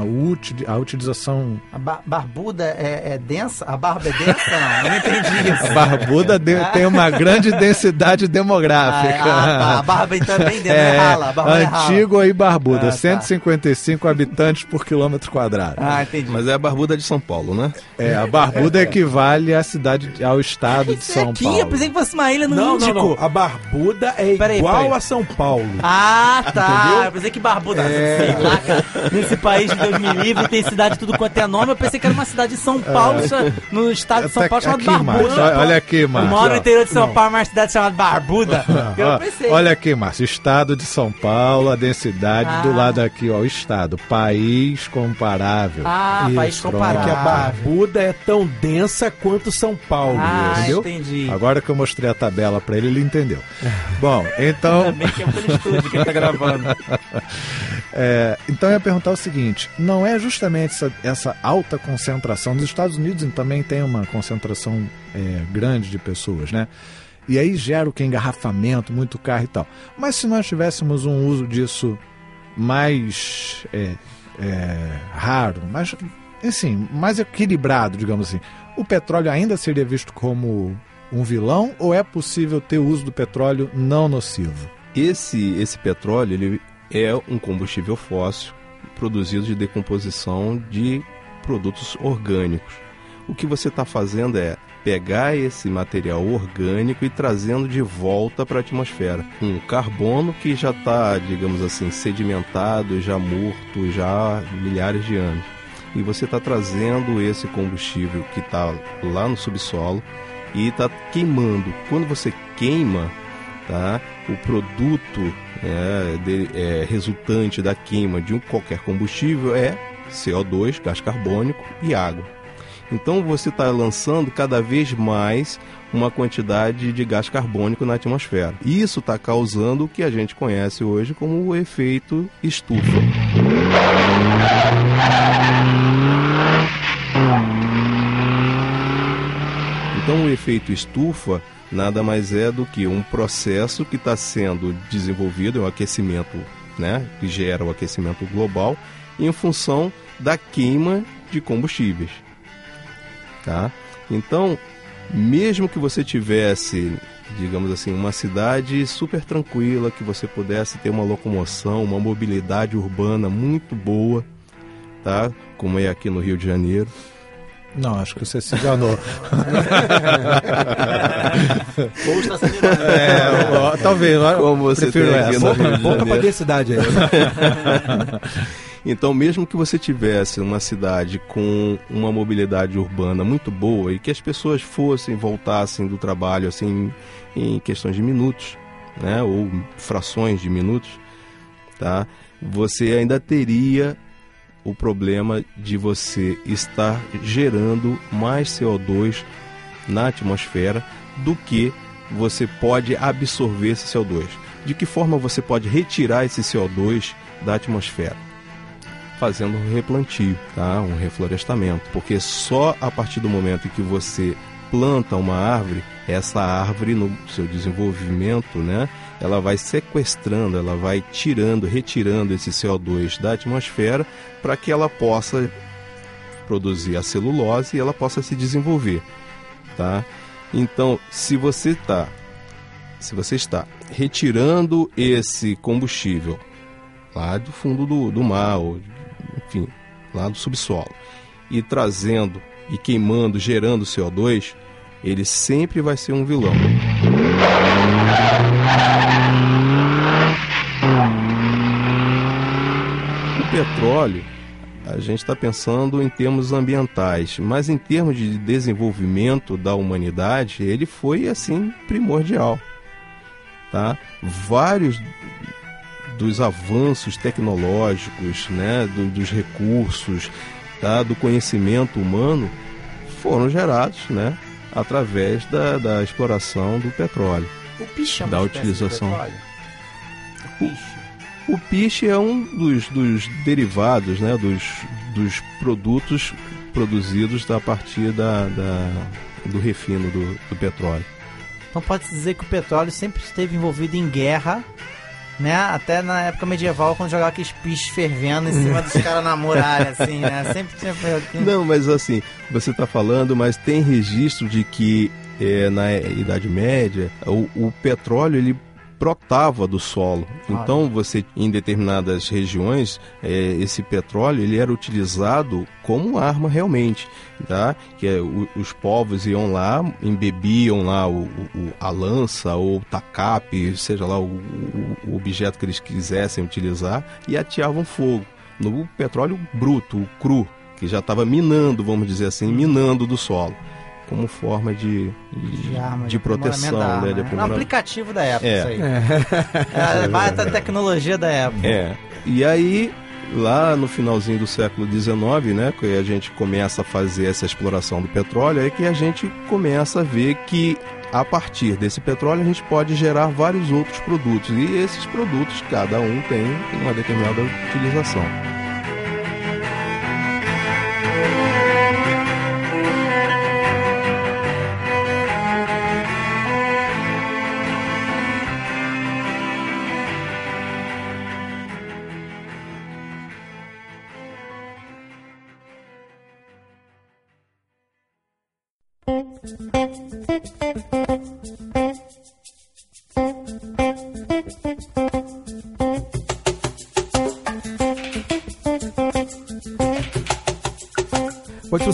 A utilização A ba- barbuda é, é densa? A barba é densa? Não, eu não entendi isso. A barbuda de- tem uma grande densidade demográfica. Ah, ah, tá. A barba então é bem dentro, é rala. É rala. Antigo e barbuda, Ah, tá. 155 habitantes por quilômetro quadrado. Ah, entendi. Mas é a barbuda de São Paulo, né? É, a barbuda equivale à cidade, ao estado de São Aqui, Paulo. eu pensei que fosse uma ilha no Não, não, Índico. não. A barbuda é Peraí, igual peraí. a São Paulo. Ah, tá. Entendeu? Eu pensei que barbuda. É. Sei lá, cara. Nesse país de Deus me livre, tem cidade tudo quanto é nome. Eu pensei que era uma cidade de São Paulo, só- no estado de São Paulo, chamada É. Márcio, Barbuda. olha- olha aqui, Eu moro no Márcio. interior de São Paulo, uma cidade chamada Barbuda. Eu pensei. olha aqui, Márcio, estado de São Paulo, a densidade Ah. do lado aqui, ó, o estado, país comparável. Ah, país pronto. comparável. Que a barbuda é tão densa quanto São Paulo, Ah, entendeu? entendi. Agora que eu mostrei a tabela pra ele, ele entendeu. Bom, então. Ainda bem que é pelo estúdio que ele tá gravando. É, então eu ia perguntar o seguinte: não é justamente essa, essa alta concentração? Nos Estados Unidos também tem uma concentração é, grande de pessoas, né? E aí gera o que? Engarrafamento, muito carro e tal. Mas se nós tivéssemos um uso disso mais é, é, raro, mais, assim, mais equilibrado, digamos assim, o petróleo ainda seria visto como um vilão ou é possível ter o uso do petróleo não nocivo? Esse, esse petróleo ele é um combustível fóssil produzido de decomposição de produtos orgânicos. O que você está fazendo é pegar esse material orgânico e trazendo de volta para a atmosfera. Um carbono que já está, digamos assim, sedimentado, já morto, já há milhares de anos. E você está trazendo esse combustível que está lá no subsolo e está queimando. Quando você queima, tá? O produto é, de- é, resultante da queima de um qualquer combustível é CO2, gás carbônico e água. Então você está lançando cada vez mais uma quantidade de gás carbônico na atmosfera. Isso está causando o que a gente conhece hoje como o efeito estufa. Então o efeito estufa nada mais é do que um processo que está sendo desenvolvido, é o aquecimento, né, que gera o aquecimento global, em função da queima de combustíveis. Tá? Então, mesmo que você tivesse, digamos assim, uma cidade super tranquila, que você pudesse ter uma locomoção, uma mobilidade urbana muito boa, tá? Como é aqui no Rio de Janeiro, Não, acho que você se enganou. Ou está sendo. É, talvez. Como você prefiro tem essa. Volta pra Janeiro. densidade aí. Então, mesmo que você tivesse uma cidade com uma mobilidade urbana muito boa e que as pessoas fossem, voltassem do trabalho assim em questões de minutos, né, ou frações de minutos, tá? Você ainda teria o problema de você estar gerando mais CO2 na atmosfera do que você pode absorver esse CO2. De que forma você pode retirar esse CO2 da atmosfera? Fazendo um replantio, tá? um reflorestamento. Porque só a partir do momento que você planta uma árvore, essa árvore no seu desenvolvimento, né, ela vai sequestrando, ela vai tirando, retirando esse CO2 da atmosfera para que ela possa produzir a celulose e ela possa se desenvolver, tá? Então, se você está se você está retirando esse combustível lá do fundo do, do mar, ou, enfim, lá do subsolo, e trazendo e queimando, gerando CO2, ele sempre vai ser um vilão. O petróleo, a gente está pensando em termos ambientais, mas em termos de desenvolvimento da humanidade, ele foi assim primordial, tá? Vários dos avanços tecnológicos, né, do- dos recursos, tá, do conhecimento humano foram gerados, né, através da, da exploração do petróleo. O piche é uma Da de utilização. petróleo? O. O piche é um dos, dos derivados, né, dos, dos produtos produzidos a partir da, da- do refino do, do petróleo. Então pode-se dizer que o petróleo sempre esteve envolvido em guerra Né? Até na época medieval, quando jogava aqueles piches fervendo em cima dos caras na muralha, assim, né? Sempre tinha. Não, mas assim, você está falando, mas tem registro de que é, na Idade Média o, o petróleo ele brotava do solo. Então você em determinadas regiões é, esse petróleo ele era utilizado como arma realmente, tá? Que é, o- os povos iam lá, embebiam lá o, o- a lança ou o tacape, seja lá o, o- o objeto que eles quisessem utilizar e ateavam fogo no petróleo bruto, o cru, que já estava minando, vamos dizer assim, minando do solo, como forma de, de, De arma, de proteção, da arma, né? De né? Era um aplicativo da época, É. isso aí. É, vai da tecnologia da época. É. E aí, lá no finalzinho do século XIX, né, que a gente começa a fazer essa exploração do petróleo, é que a gente começa a ver que a partir desse petróleo a gente pode gerar vários outros produtos. E esses produtos, cada um tem uma determinada utilização.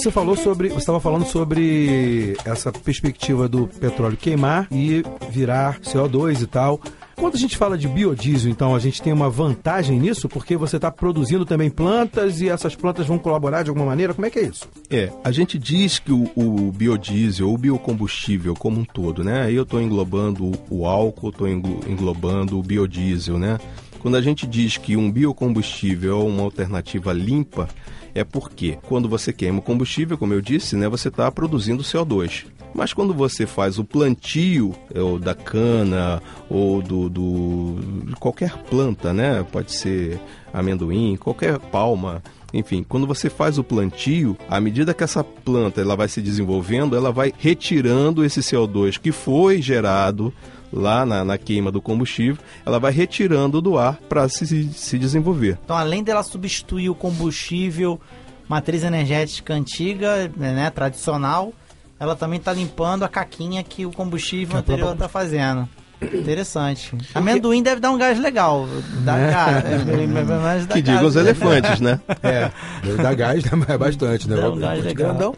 Você falou sobre, você estava falando sobre essa perspectiva do petróleo queimar e virar CO2 e tal. Quando a gente fala de biodiesel, então, a gente tem uma vantagem nisso, porque você está produzindo também plantas e essas plantas vão colaborar de alguma maneira? Como é que é isso? É, a gente diz que o, o biodiesel, o biocombustível como um todo, né? Aí eu estou englobando o, álcool, estou englobando o biodiesel, né? Quando a gente diz que um biocombustível é uma alternativa limpa, é porque quando você queima o combustível, como eu disse, né, você está produzindo CO2. Mas quando você faz o plantio é, ou da cana ou do, do qualquer planta, né, pode ser amendoim, qualquer palma, enfim, quando você faz o plantio, à medida que essa planta ela vai se desenvolvendo, ela vai retirando esse CO2 que foi gerado lá na, na queima do combustível, ela vai retirando do ar para se, se desenvolver. Então, além dela substituir o combustível, matriz energética antiga, né, tradicional, ela também está limpando a caquinha que o combustível anterior está fazendo. Interessante. Amendoim deve dar um gás legal. Dá É. gás. dá Que diga os elefantes, né? É, deve dar gás é bastante, né? Dá um gás legal. grandão.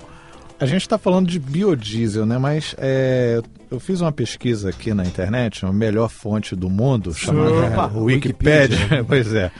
A gente está falando de biodiesel, né? Mas é, eu fiz uma pesquisa aqui na internet, a melhor fonte do mundo, chamada Opa, Wikipedia. pois é.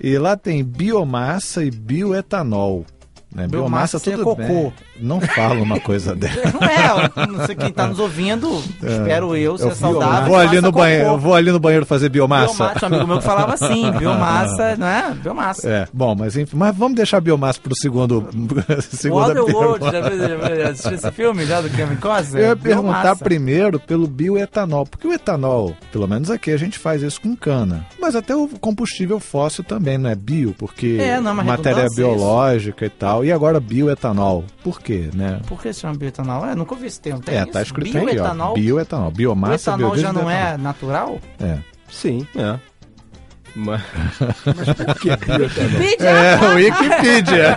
E lá tem biomassa e bioetanol. Né? Biomassa seria tudo cocô. bem. Não fala uma coisa dessa. Não é, não sei quem está nos ouvindo, espero eu, ser Eu saudável. vou ali no banheiro, eu vou ali no banheiro fazer biomassa. Biomassa, um amigo meu que falava assim, biomassa, não é? Biomassa. É, bom, mas enfim, mas vamos deixar a biomassa pro segundo, segunda Waterworld, pergunta. já, já assistiu esse filme já do Kevin Costner? Eu ia perguntar Biomassa. primeiro pelo bioetanol, porque o etanol, pelo menos aqui, a gente faz isso com cana. Mas até o combustível fóssil também não é bio, porque É, não é uma matéria redundância biológica e tal. E agora bioetanol. Por quê, né? Por que se chama bioetanol? É, nunca vi esse termo. Tem é, isso? tá escrito aí, ó. bioetanol. Bioetanol. O Biomassa, etanol já não é natural? É. Sim, é. Mas... Wikipedia! É, o Wikipedia.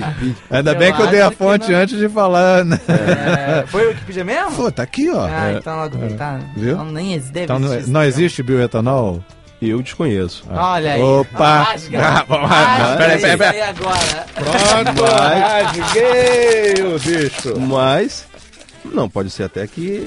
Ainda bem que eu dei a que fonte não. antes de falar, né? É, foi o Wikipedia mesmo? Pô, tá aqui, ó. Ah, É. então lá do tá. Viu? Então nem deve Então, não, existir. não existe bioetanol? Eu desconheço. Olha aí. Opa! Rasga. Ah. Peraí, peraí, peraí. aí agora. Pronto, rasguei o bicho. Mas não pode ser até que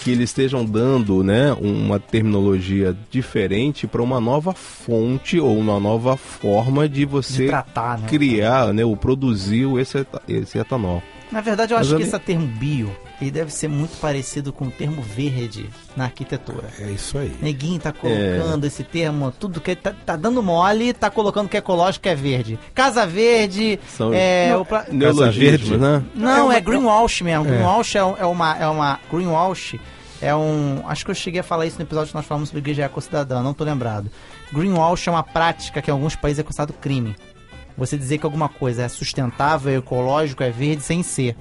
que eles estejam dando, né, uma terminologia diferente para uma nova fonte ou uma nova forma de você De tratar, né? criar, né, ou produzir esse, esse etanol. Na verdade, eu Mas acho eu que nem- esse termo bio ele deve ser muito parecido com o termo verde na arquitetura. É isso aí. Neguinho tá colocando esse termo, tudo que tá, tá dando mole, tá colocando que é ecológico, que é verde. Casa Verde, São é, o pla- neologismos, né? Não, é, greenwash mesmo. É. Greenwash é, é uma, é uma. Greenwash é um. Acho que eu cheguei a falar isso no episódio que nós falamos sobre igreja ecocidadã, não tô lembrado. Greenwash é uma prática que em alguns países é considerado crime. Você dizer que alguma coisa é sustentável, é ecológico, é verde sem ser.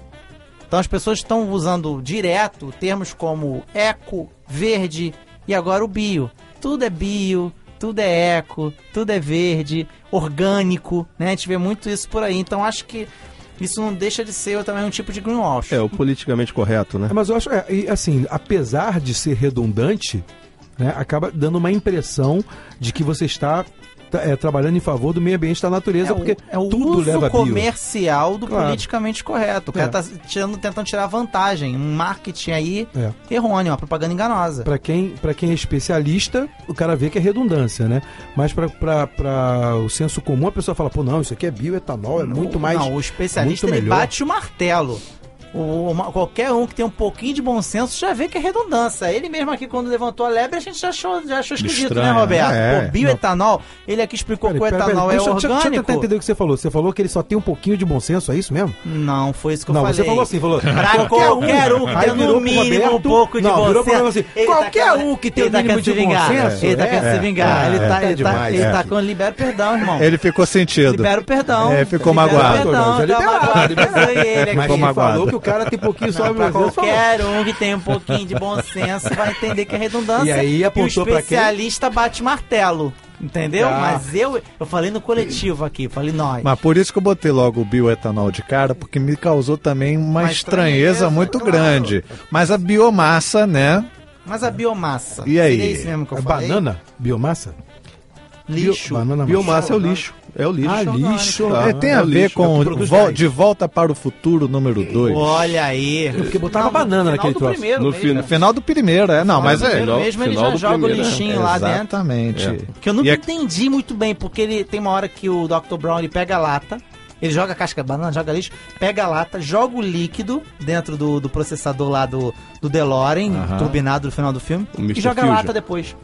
Então as pessoas estão usando direto termos como eco, verde e agora o bio. Tudo é bio, tudo é eco, tudo é verde, orgânico, né? A gente vê muito isso por aí. Então acho que isso não deixa de ser também um tipo de greenwash. É, o politicamente correto, né? É, Mas eu acho, é, e, assim, apesar de ser redundante, né, acaba dando uma impressão de que você está tá, é, trabalhando em favor do meio ambiente da natureza, É o- porque é o tudo uso leva a bio. comercial do Claro. politicamente correto. O cara É. tá tirando, tentando tirar vantagem, um marketing aí É. errôneo, uma propaganda enganosa. Pra quem, pra quem é especialista, o cara vê que é redundância, né? Mas pra o senso comum, a pessoa fala, pô, não, isso aqui é bioetanol, é muito mais. Não, o especialista ele melhor. bate o martelo. O- uma- qualquer um que tem um pouquinho de bom senso já vê que é redundância. Ele mesmo aqui, quando levantou a lebre, a gente já achou, já achou esquisito, né, Roberto? é. Pô, bioetanol, ele aqui explicou que o Pera, pera, etanol pera, é deixa, deixa, deixa eu orgânico. tentar entender o que você falou. Você falou que ele só tem um pouquinho de bom senso, é isso mesmo? Não, foi isso que eu não, falei. você falou assim, falou. Pra qualquer um que virou no mínimo um pouco de não, bom senso. Assim, tá qualquer um que tenha ele o tá mínimo de bom vingar. senso, Ele tá é, querendo se vingar. é, ele tá, tá ele tá, ele é. tá com libera o perdão, irmão. Ele ficou sentido. Libera o perdão. É, ficou magoado. o perdão, liberado, liberado. Ele ele magoado. falou que o cara tem pouquinho só senso. qualquer um que tem um pouquinho de bom senso vai entender que é redundância. E aí apontou o pra quem? especialista bate martelo. Entendeu? Ah. Mas eu, eu falei no coletivo aqui, falei nós. Mas por isso que eu botei logo o bioetanol de cara, porque me causou também uma, Uma estranheza, estranheza, muito claro. grande. Mas a biomassa, né? Mas a biomassa. E aí? Seria isso mesmo que eu É falei? banana? Biomassa? Lixo. Bio- banana Biomassa é o lixo. É o lixo. Ah, lixo. Tá, É, tem é a ver lixo, é com gás. De Volta para o Futuro número 2. Olha aí. Porque botava Não, banana no naquele final do troço. primeiro No mesmo. final- do primeiro, é. Não, mas é. final- mesmo ele final já joga o lixinho lá dentro. Exatamente. É. Que eu nunca é- entendi muito bem, porque ele tem uma hora que o Dr. Brown ele pega a lata, ele joga a casca de banana, joga lixo, pega a lata, joga o líquido dentro do, do processador lá do, do DeLorean, Aham. turbinado no final do filme, O e Mr. joga a Fusion. lata depois.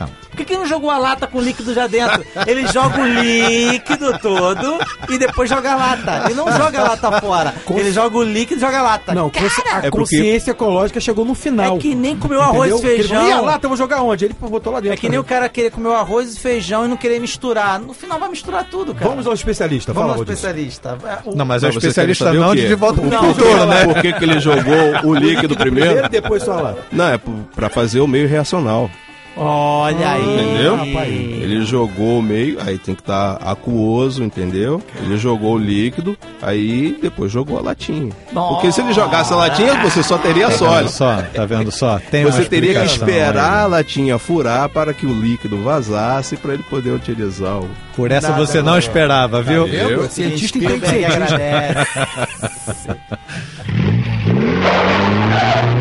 Não. Por que, que não jogou a lata com o líquido já dentro? Ele joga o líquido todo e depois joga a lata. Ele não joga a lata fora. Ele joga o líquido e joga a lata. Não, consci- a É porque- consciência ecológica chegou no final. É que nem comer o arroz e Entendeu? Ele falou, feijão. E a lata eu vou jogar onde? Ele botou lá dentro. É que nem o cara querer comer o arroz e feijão e não querer misturar. No final vai misturar tudo, cara. Vamos ao especialista, Vamos ao especialista. É, o- Não, mas é o especialista não de Volta para Não, o Futuro, né? Por que, que ele jogou o líquido primeiro? Primeiro e depois só lata. Não, é pra fazer o meio reacional. Olha aí. Entendeu? rapaz. Ele jogou o meio, aí tem que estar aquoso, entendeu? Ele jogou o líquido, aí depois jogou a latinha. Porque se ele jogasse a latinha, você só teria Tá sólido. só? Tá vendo só? Tem Você teria que esperar a aí. latinha furar para que o líquido vazasse para ele poder utilizar o. Por essa Nada, você não não. esperava, viu? Eu? Cientista entende Spielberg cientista. agradece.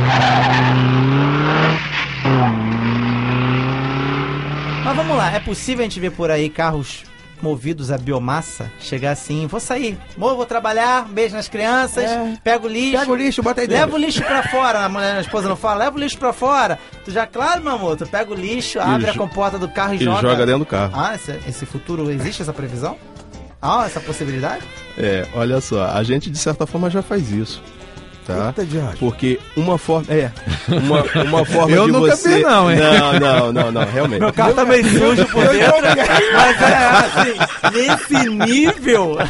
vamos lá, é possível a gente ver por aí carros movidos a biomassa chegar assim, vou sair, vou, vou trabalhar, beijo nas crianças, É. pego o lixo, Pega o lixo, bota aí dentro. Leva o lixo pra fora, a mulher, a esposa não fala, leva o lixo pra fora. Tu já, claro, meu amor, tu pega o lixo, abre a comporta do carro e, E joga dentro do carro. Ah, esse, esse futuro, existe essa previsão? Ah, essa possibilidade? É, olha só, a gente de certa forma já faz isso. Tá? Eita. Porque uma forma. É. Uma, uma forma Eu de nunca você. vi, não, hein? Não, não, não, não, realmente. Meu carro tá meio sujo por dentro, mas é assim, nesse nível.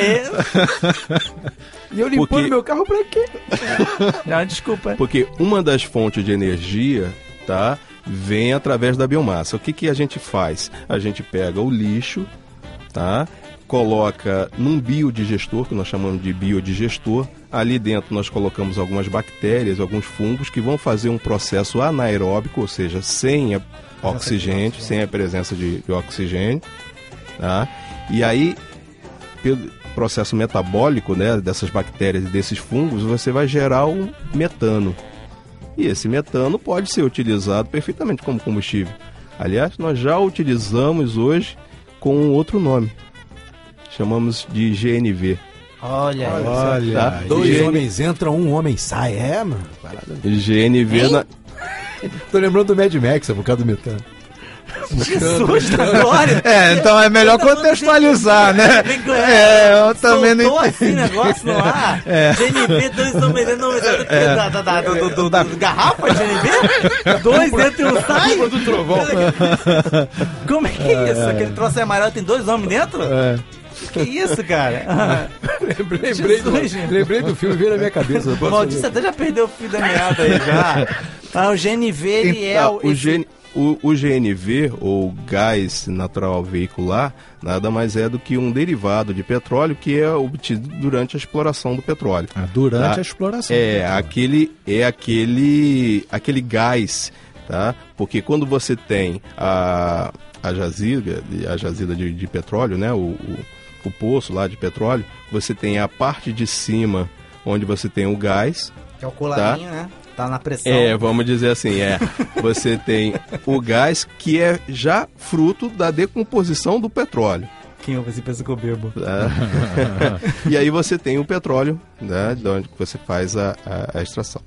é, E eu limpando Porque- meu carro pra quê? não, desculpa. Porque uma das fontes de energia, tá? Vem através da biomassa. O que, que a gente faz? A gente pega o lixo, tá? Coloca num biodigestor, que nós chamamos de biodigestor. Ali dentro nós colocamos algumas bactérias, alguns fungos que vão fazer um processo anaeróbico, ou seja, sem oxigênio, sem a presença de, de oxigênio, tá? E aí, pelo processo metabólico, né, dessas bactérias e desses fungos, você vai gerar um metano. E esse metano pode ser utilizado perfeitamente como combustível. Aliás, nós já utilizamos hoje com outro nome. Chamamos de GNV. Olha aí. Olha, Tá? Dois Gene- homens entram, um homem sai. É, mano. Parada. GNV na... Tô lembrando do Mad Max, é por causa do metano. Jesus da glória. É, então é melhor contextualizar, né? É, eu também não entendi. assim negócio no ar. É. GNV, dois homens dentro, não, da, da, da, do, do, do, da garrafa de GNV? Dois dentro e um sai? do trovão. Como é que é isso? Aquele troço é amarelo, tem dois homens dentro? É. Que isso, cara? lembrei, lembrei, do, lembrei do filme, veio na minha cabeça. O Maurício até já perdeu o fio da meada aí já. Ah, o GNV, ele é Então, o... o esse- GN... o, o GNV, ou gás natural veicular, nada mais é do que um derivado de petróleo que é obtido durante a exploração do petróleo. Ah, durante Tá? a exploração. É, aquele é aquele aquele gás, tá? Porque quando você tem a a jazida, a jazida de, de petróleo, né? O, o, o poço lá de petróleo, você tem a parte de cima onde você tem o gás, Que é o colarinho, né? Tá na pressão. é, vamos dizer assim, é. Você tem o gás que é já fruto da decomposição do petróleo. Quem ouve assim pensa que eu bebo. tá? e aí você tem o petróleo, né, de onde você faz a, a- a extração.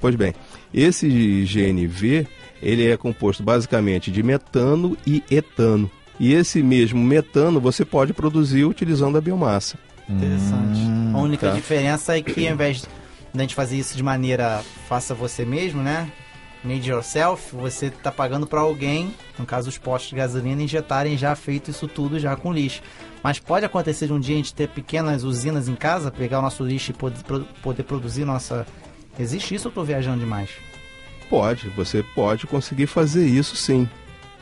Pois bem, esse GNV, ele é composto basicamente de metano e etano. E esse mesmo metano você pode produzir utilizando a biomassa. Interessante. a única tá. diferença é que ao invés de a gente fazer isso de maneira faça você mesmo, né? Made yourself, você tá pagando para alguém, no caso os postos de gasolina, injetarem já feito isso tudo já com lixo. Mas pode acontecer de um dia a gente ter pequenas usinas em casa, pegar o nosso lixo e poder, poder produzir nossa. Existe isso ou tô viajando demais? Pode, você pode conseguir fazer isso sim,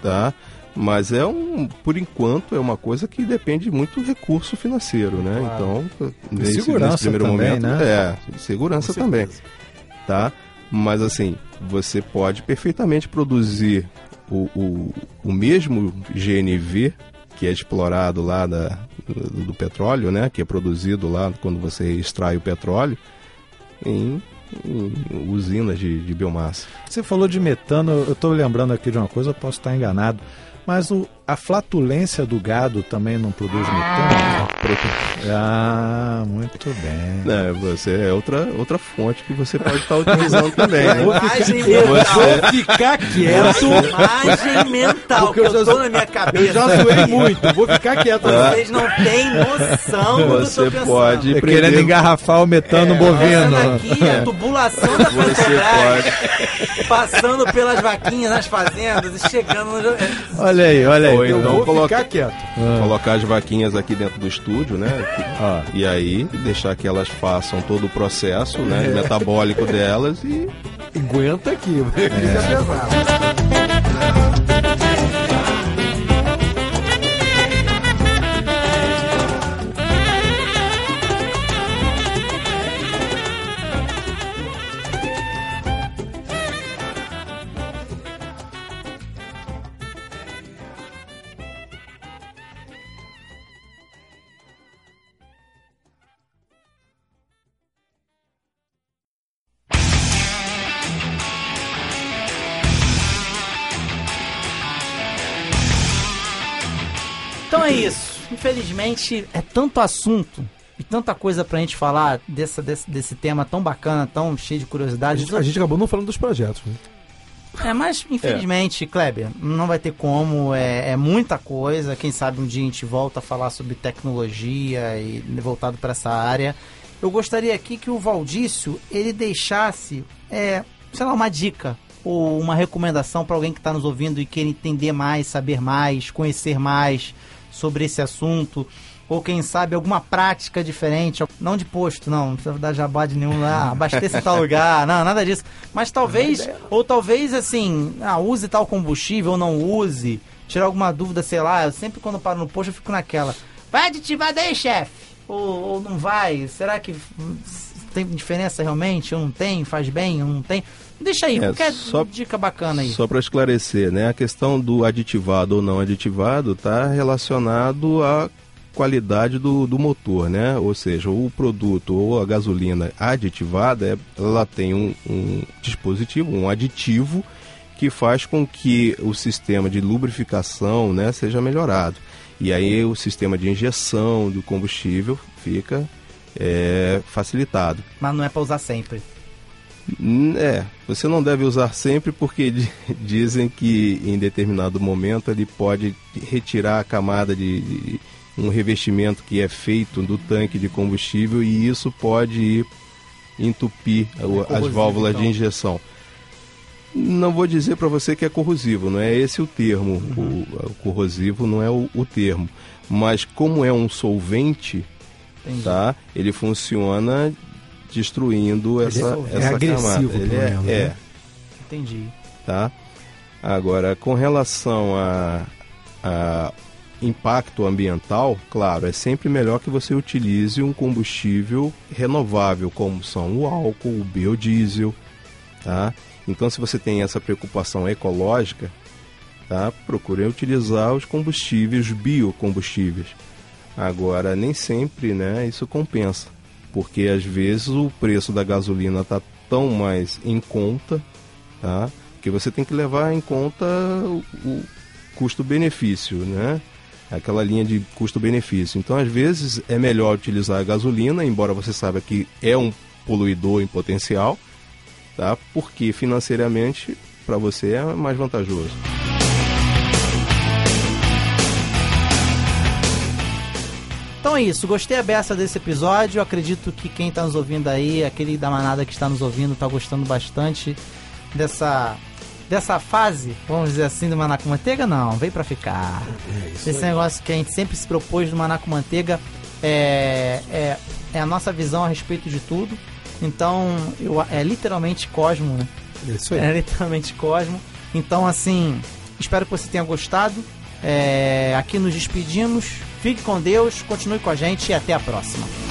tá? Mas é um, por enquanto, é uma coisa que depende muito do recurso financeiro, né? Claro. Então, nesse, segurança nesse primeiro também, momento, né? é, segurança também, tá? Mas assim, você pode perfeitamente produzir o, o, o mesmo GNV que é explorado lá da, do, do petróleo, né? Que é produzido lá quando você extrai o petróleo em, em usinas de, de biomassa. Você falou de metano, eu estou lembrando aqui de uma coisa, posso estar enganado, mas o, a flatulência do gado também não produz metano? Ah, muito bem. É, você é outra, outra fonte que você pode estar utilizando também. né? Vou ficar- Você- eu vou ficar quieto. Imagem mental Porque que eu já- tô na minha cabeça. eu já zoei muito, vou ficar quieto. Vocês não têm noção do que eu tô Você pensando. pode É prender- querendo engarrafar o metano bovino. Essa daqui é a tubulação da Você Petrobras, passando pelas vaquinhas nas fazendas e chegando no... Olha aí, olha aí. Ou Eu então vou coloca- ficar quieto. Colocar as vaquinhas aqui dentro do estúdio, né? E aí deixar que elas façam todo o processo né, É. metabólico delas e. Aguenta aqui, isso é pesado. Infelizmente, é tanto assunto e tanta coisa pra gente falar dessa, desse, desse tema tão bacana, tão cheio de A curiosidades. gente, a gente acabou não falando dos projetos. Né? É, mas infelizmente, Kleber, não vai ter como, é, é muita coisa. Quem sabe um dia a gente volta a falar sobre tecnologia e voltado para essa área. Eu gostaria aqui que o Valdício ele deixasse, é, sei lá, uma dica ou uma recomendação para alguém que está nos ouvindo e queira entender mais, saber mais, conhecer mais sobre esse assunto. Ou quem sabe alguma prática diferente, não de posto, não, não precisa dar jabá de nenhum lá, abasteça em tal lugar, não, nada disso. Mas talvez, ou talvez assim, ah, use tal combustível ou não use, tirar alguma dúvida, sei lá, eu sempre quando paro no posto eu fico naquela, vai aditivar daí, chefe? Ou, ou não vai? Será que tem diferença realmente? Não tem? Faz bem? Não tem? Deixa aí, É, qualquer só- dica bacana aí. Só para esclarecer, né? A questão do aditivado ou não aditivado está relacionado à qualidade do, do motor, né? Ou seja, o produto ou a gasolina aditivada, ela tem um, um dispositivo, um aditivo que faz com que o sistema de lubrificação, né, seja melhorado. E aí o sistema de injeção do combustível fica é, facilitado. Mas não é pra usar sempre. Hum, É, você não deve usar sempre porque di- dizem que em determinado momento ele pode retirar a camada de, de um revestimento que é feito do tanque de combustível e isso pode ir entupir o- as válvulas então. de injeção. Não vou dizer para você que é corrosivo, não é esse o termo. Uhum. O, o corrosivo não é o, o termo. Mas como é um solvente, Entendi. tá? Ele funciona destruindo Ele essa, é- é essa agressivo, camada. Ele pelo é, é, né? Entendi. tá? Agora, com relação a, a impacto ambiental, claro, é sempre melhor que você utilize um combustível renovável, como são o álcool, o biodiesel, tá? Então, se você tem essa preocupação ecológica, tá? Procure utilizar os combustíveis, os biocombustíveis. Agora, nem sempre, né, isso compensa, porque às vezes o preço da gasolina está tão mais em conta, tá? Que você tem que levar em conta o, o custo-benefício, né? Aquela linha de custo-benefício. Então, às vezes, é melhor utilizar a gasolina, embora você saiba que é um poluidor em potencial, tá? Porque financeiramente para você é mais vantajoso. Então é isso, gostei a beça desse episódio. Acredito que quem tá nos ouvindo aí, aquele da manada que está nos ouvindo, tá gostando bastante dessa dessa fase, vamos dizer assim, do Maná com Manteiga. Não, veio pra ficar. isso Esse aí. negócio que a gente sempre se propôs do Maná com Manteiga é, é, é a nossa visão a respeito de tudo. Então, eu, é literalmente Cosmo, né? Isso aí. É literalmente Cosmo. Então, assim, espero que você tenha gostado. É, aqui nos despedimos. Fique com Deus, continue com a gente e até a próxima.